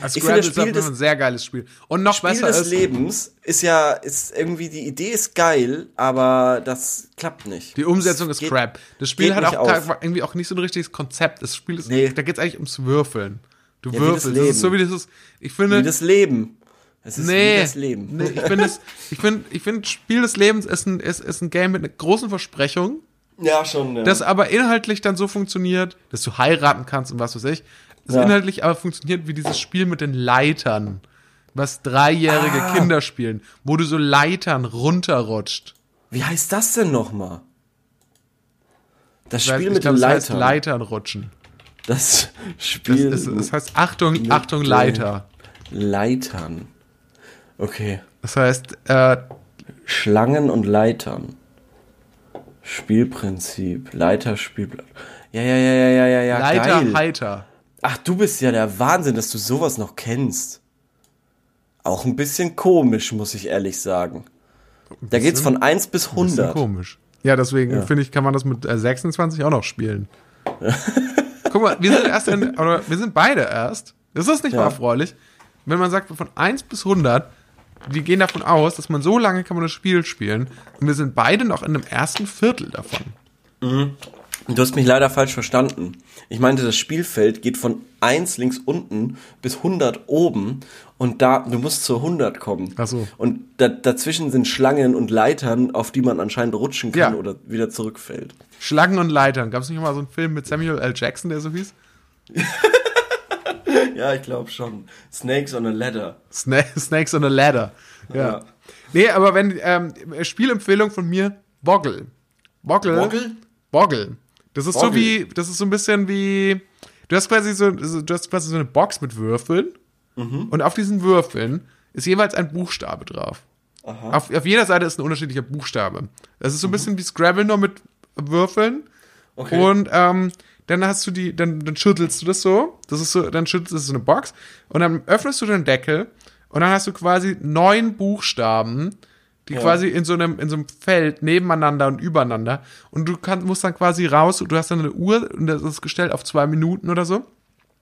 Also ich finde, ist Spiel des- ein sehr geiles Spiel. Und noch Spiel besser des ist, Lebens ist ja, ist irgendwie, die Idee ist geil, aber das klappt nicht. die Umsetzung Das ist geht- crap. Das Spiel hat auch auf. irgendwie auch nicht so ein richtiges Konzept. Das Spiel ist, Nee. da geht es eigentlich ums Würfeln. Du Ja, wie das würfelst. Das ist so wie das ist. Ich finde, Wie das Leben. Es ist nee, wie das Leben. nee, ich finde ich finde, ich finde, Spiel des Lebens ist ein, ist, ist ein Game mit einer großen Versprechung Ja, schon. Ja. das aber inhaltlich dann so funktioniert, dass du heiraten kannst und was weiß ich. Das Ja. inhaltlich aber funktioniert wie dieses Spiel mit den Leitern, was dreijährige Ah. Kinder spielen, wo du so Leitern runterrutscht. Wie heißt das denn nochmal? Das weiß- Spiel ich mit glaub, den es heißt Leitern. Leitern rutschen. Das Das, Spiel ist, das heißt Achtung, Achtung, Leiter. Leitern. Okay. Das heißt, äh, Schlangen und Leitern. Spielprinzip. Leiterspielblatt. Ja, ja, ja, ja, ja, ja, ja. Leiter, geil. Heiter. Ach, du bist ja der Wahnsinn, dass du sowas noch kennst. Auch ein bisschen komisch, muss ich ehrlich sagen. Da geht's von 1 bis Das ist 100. komisch. Ja, deswegen finde ich, kann man das mit äh, 26 auch noch spielen. Guck mal, wir sind erst in, oder wir sind beide erst. Das ist nicht Ja. mal erfreulich. Wenn man sagt, von 1 bis 100, wir gehen davon aus, dass man so lange kann man das Spiel spielen und wir sind beide noch in dem ersten Viertel davon. Du hast mich leider falsch verstanden. Ich meinte, das Spielfeld geht von 1 links unten bis 100 oben und da, du musst zur 100 kommen. Ach so. Und da, dazwischen sind Schlangen und Leitern, auf die man anscheinend rutschen kann Ja. oder wieder zurückfällt. Schlangen und Leitern. Gab es nicht mal so einen Film mit Samuel L. Jackson, der so hieß? Ja, ich glaube schon. Snakes on a Ladder. Sna Snakes on a Ladder. Ja. Ja. Nee, aber wenn, ähm, Spielempfehlung von mir, Boggle. Boggle. Boggle? Boggle. Das ist so Boggle. wie, das ist so ein bisschen wie, du hast quasi so, du hast quasi so eine Box mit Würfeln Mhm. und auf diesen Würfeln ist jeweils ein Buchstabe drauf. Auf, auf jeder Seite ist ein unterschiedlicher Buchstabe. Das ist so ein bisschen wie Scrabble nur mit Würfeln. Mhm. Okay. Und ähm, dann hast du die, dann, dann schüttelst du das so. Das ist so, dann schüttelst du so eine Box und dann öffnest du den Deckel und dann hast du quasi neun Buchstaben, die quasi in so einem, in so einem Feld nebeneinander und übereinander. Und du kannst, musst dann quasi raus, du hast dann eine Uhr und das ist gestellt auf zwei Minuten oder so.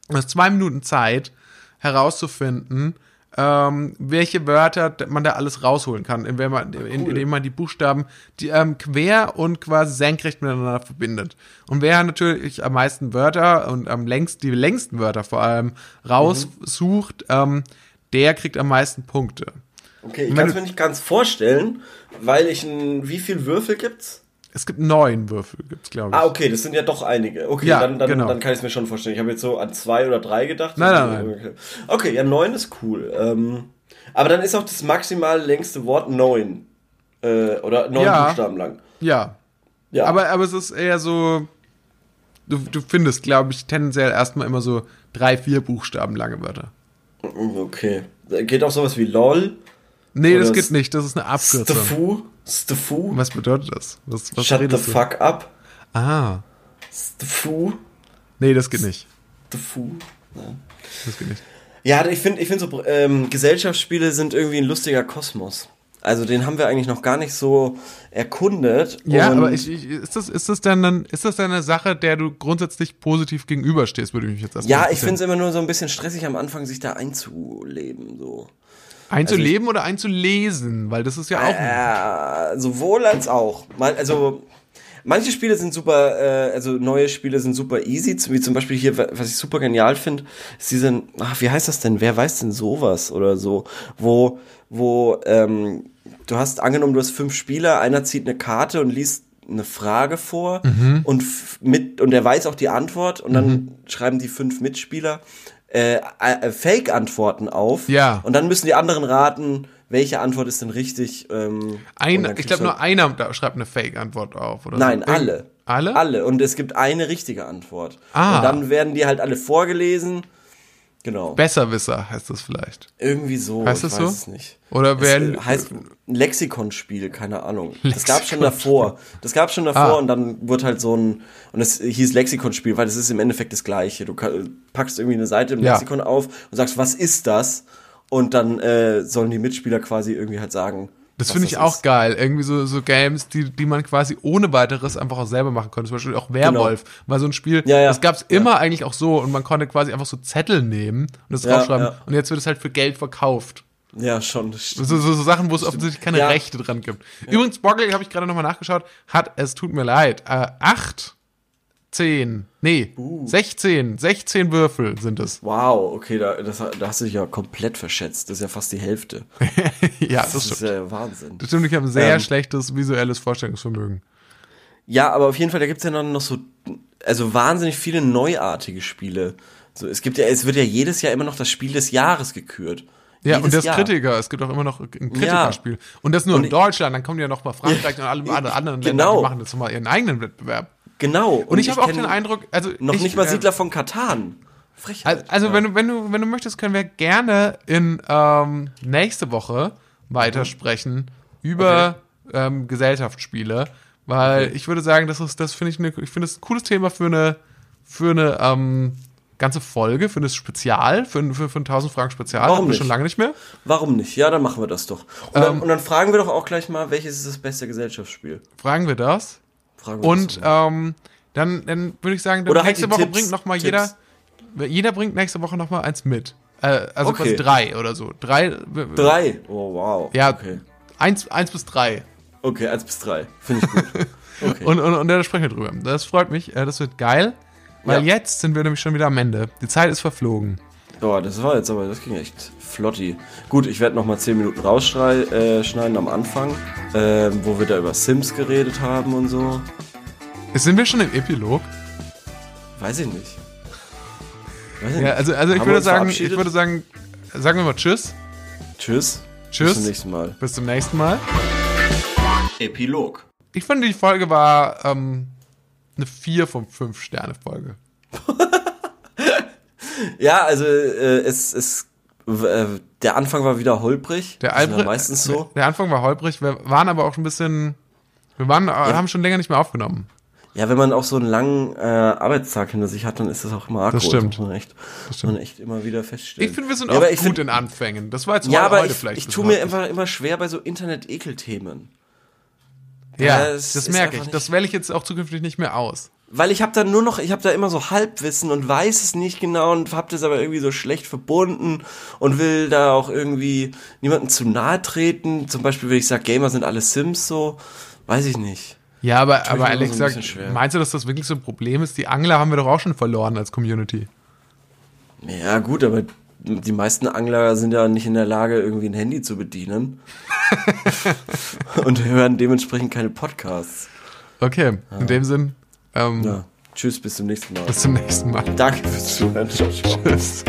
Du hast zwei Minuten Zeit herauszufinden, ähm, welche Wörter man da alles rausholen kann, indem man, in, indem man die Buchstaben die, ähm, quer und quasi senkrecht miteinander verbindet. Und wer natürlich am meisten Wörter und am längst, die längsten Wörter vor allem raussucht, ähm, der kriegt am meisten Punkte. Okay, ich kann es mir nicht ganz vorstellen, weil ich ein, wie viel Würfel gibt's? Es gibt neun Würfel, gibt's glaube ich. Ah, okay, das sind ja doch einige. Okay, Ja, dann, dann, genau. dann kann ich es mir schon vorstellen. Ich habe jetzt so an zwei oder drei gedacht. Nein, nein, nein. Okay. okay, ja, neun ist cool. Ähm, aber dann ist auch das maximal längste Wort neun. Äh, oder neun Ja. Buchstaben lang. Ja, Ja, aber, aber es ist eher so, du, du findest, glaube ich, tendenziell erstmal immer so drei, vier Buchstaben lange Wörter. okay. Geht auch sowas wie LOL. Nee, Oder das geht nicht, das ist eine Abkürzung. Stfu. Stfu. Was bedeutet das? Was, was Shut the du? fuck up. Ah, Stfu. nee, das geht nicht. Stfu. Ja. Das geht nicht. Ja, ich finde, ich finde so ähm, Gesellschaftsspiele sind irgendwie ein lustiger Kosmos. Also den haben wir eigentlich noch gar nicht so erkundet. Ja, aber ich, ich, ist, das, ist, das dann, dann- ist das dann eine Sache, der du grundsätzlich positiv gegenüberstehst, würde mich jetzt erstmal ja, ich finde es immer nur so ein bisschen stressig am Anfang, sich da einzuleben. So. Einzuleben oder einzulesen, weil das ist ja auch. Äh, sowohl als auch. Mal, also manche Spiele sind super, äh, also neue Spiele sind super easy, wie zum Beispiel hier, was ich super genial finde, ist diese, ach, wie heißt das denn? Wer weiß denn sowas oder so, wo, wo, ähm, du hast angenommen, du hast fünf Spieler, einer zieht eine Karte und liest eine Frage vor Mhm. und mit und der weiß auch die Antwort und dann schreiben die fünf Mitspieler äh, äh, Fake-Antworten auf Ja. und dann müssen die anderen raten, welche Antwort ist denn richtig. Ähm, Ein, ich glaube, nur einer schreibt eine Fake-Antwort auf. Oder Nein, so. alle. Alle? Alle. Und es gibt eine richtige Antwort. Ah. Und dann werden die halt alle vorgelesen. Genau. Besserwisser heißt das vielleicht. Irgendwie so. Heißt ich das weiß so? es nicht. Oder Es werden. äh, heißt ein Lexikonspiel, keine Ahnung. Das gab schon davor. Das gab schon davor Ah. und dann wurde halt so ein und es hieß Lexikonspiel, weil das ist im Endeffekt das gleiche. Du packst irgendwie eine Seite im Ja. Lexikon auf und sagst, was ist das? Und dann äh, sollen die Mitspieler quasi irgendwie halt sagen. Das finde ich auch ist. geil. Irgendwie so, so Games, die, die man quasi ohne weiteres einfach auch selber machen konnte. Zum Beispiel auch Werwolf. War so ein Spiel, Genau. Ja, ja. das gab's immer eigentlich auch so und man konnte quasi einfach so Zettel nehmen und das Ja, draufschreiben ja. und jetzt wird es halt für Geld verkauft. Ja, schon. das. So, so, so Sachen, wo es offensichtlich keine Ja. Rechte dran gibt. Übrigens, Boggle, habe ich gerade nochmal nachgeschaut, hat, es tut mir leid, äh, acht, zehn, nee, Uh. 16, 16 Würfel sind es. Wow, okay, da, das, da hast du dich ja komplett verschätzt. Das ist ja fast die Hälfte. ja, das Das ist ja Wahnsinn. Das stimmt, ich habe ein sehr Ähm. schlechtes visuelles Vorstellungsvermögen. Ja, aber auf jeden Fall, da gibt's ja dann noch so, also wahnsinnig viele neuartige Spiele. So, es gibt ja, es wird ja jedes Jahr immer noch das Spiel des Jahres gekürt. Ja, Jedes und das Jahr. Kritiker, es gibt auch immer noch ein Kritikerspiel. Und das nur Und in Deutschland, dann kommen ja noch mal Frankreich und alle, anderen Länder, Genau. die machen jetzt mal ihren eigenen Wettbewerb. Genau. Und, ich habe auch den Eindruck, also Noch ich, nicht mal äh, Siedler von Katan. Frechheit. Also, also wenn du, wenn du, wenn du möchtest, können wir gerne in ähm, nächste Woche weitersprechen über ähm, Gesellschaftsspiele, weil Okay. ich würde sagen, das ist, das finde ich, eine, ich finde das ein cooles Thema für eine, für eine ähm, ganze Folge, für ein Spezial, für, ein- für, für ein 1000 Franken Spezial. Warum nicht? schon lange nicht mehr. Warum nicht? Ja, dann machen wir das doch. Und, Ähm. dann, und dann fragen wir doch auch gleich mal, welches ist das beste Gesellschaftsspiel? Fragen wir das. Fragen wir Und ähm, dann, dann würde ich sagen, dann Oder halt nächste die Woche Tipps, bringt noch mal Tipps. jeder, jeder bringt nächste Woche noch mal eins mit. Äh, also Okay. quasi drei oder so. Drei. drei. Oh, wow. Ja, Okay. eins, eins bis drei. Okay, eins bis drei. Finde ich gut. Okay. Und, und, und da sprechen wir drüber. Das freut mich. äh, Das wird geil. Weil Ja. jetzt sind wir nämlich schon wieder am Ende. Die Zeit ist verflogen. Boah, das war jetzt aber, das ging echt flotti. Gut, ich werde noch mal 10 Minuten rausschneiden äh, am Anfang, äh, wo wir da über Sims geredet haben und so. Sind wir schon im Epilog? Weiß ich nicht. Weiß ich Ja, nicht. also, also ich würde sagen, ich würde sagen, sagen wir mal Tschüss. Tschüss. Tschüss. Bis zum nächsten Mal. Bis zum nächsten Mal. Epilog. Ich fand, die Folge war ähm, eine 4 von 5 Sterne Folge. Ja, also äh, es, es äh, der Anfang war wieder holprig. Der Das ja Albrecht, meistens so. Der Anfang war holprig. Wir waren aber auch ein bisschen, wir waren, haben schon länger nicht mehr aufgenommen. Ja, wenn man auch so einen langen äh, Arbeitstag hinter sich hat, dann ist das auch immer aggro. Das stimmt. muss man echt, Das man echt immer wieder feststellen. Ich finde, wir sind ja, ich gut find, in Anfängen. Das war jetzt Ja, heu- aber heute ich, vielleicht. ich tue mir einfach immer schwer bei so Internet-Ekel-Themen. Ja, Ja, das ist merke ich. Das wähle ich jetzt auch zukünftig nicht mehr aus. Weil ich habe da nur noch, ich habe da immer so Halbwissen und weiß es nicht genau und habe das aber irgendwie so schlecht verbunden und will da auch irgendwie niemandem zu nahe treten. Zum Beispiel, wenn ich sage, Gamer sind alle Sims so, weiß ich nicht. Ja, aber, ich aber immer so schwer. meinst du, dass das wirklich so ein Problem ist? Die Angler haben wir doch auch schon verloren als Community. Ja, gut, aber die meisten Angler sind ja nicht in der Lage, irgendwie ein Handy zu bedienen. und hören dementsprechend keine Podcasts. Okay, in dem Sinn, ähm, Ja. Tschüss, bis zum nächsten Mal. bis zum nächsten Mal. Danke fürs Zuhören. Tschüss.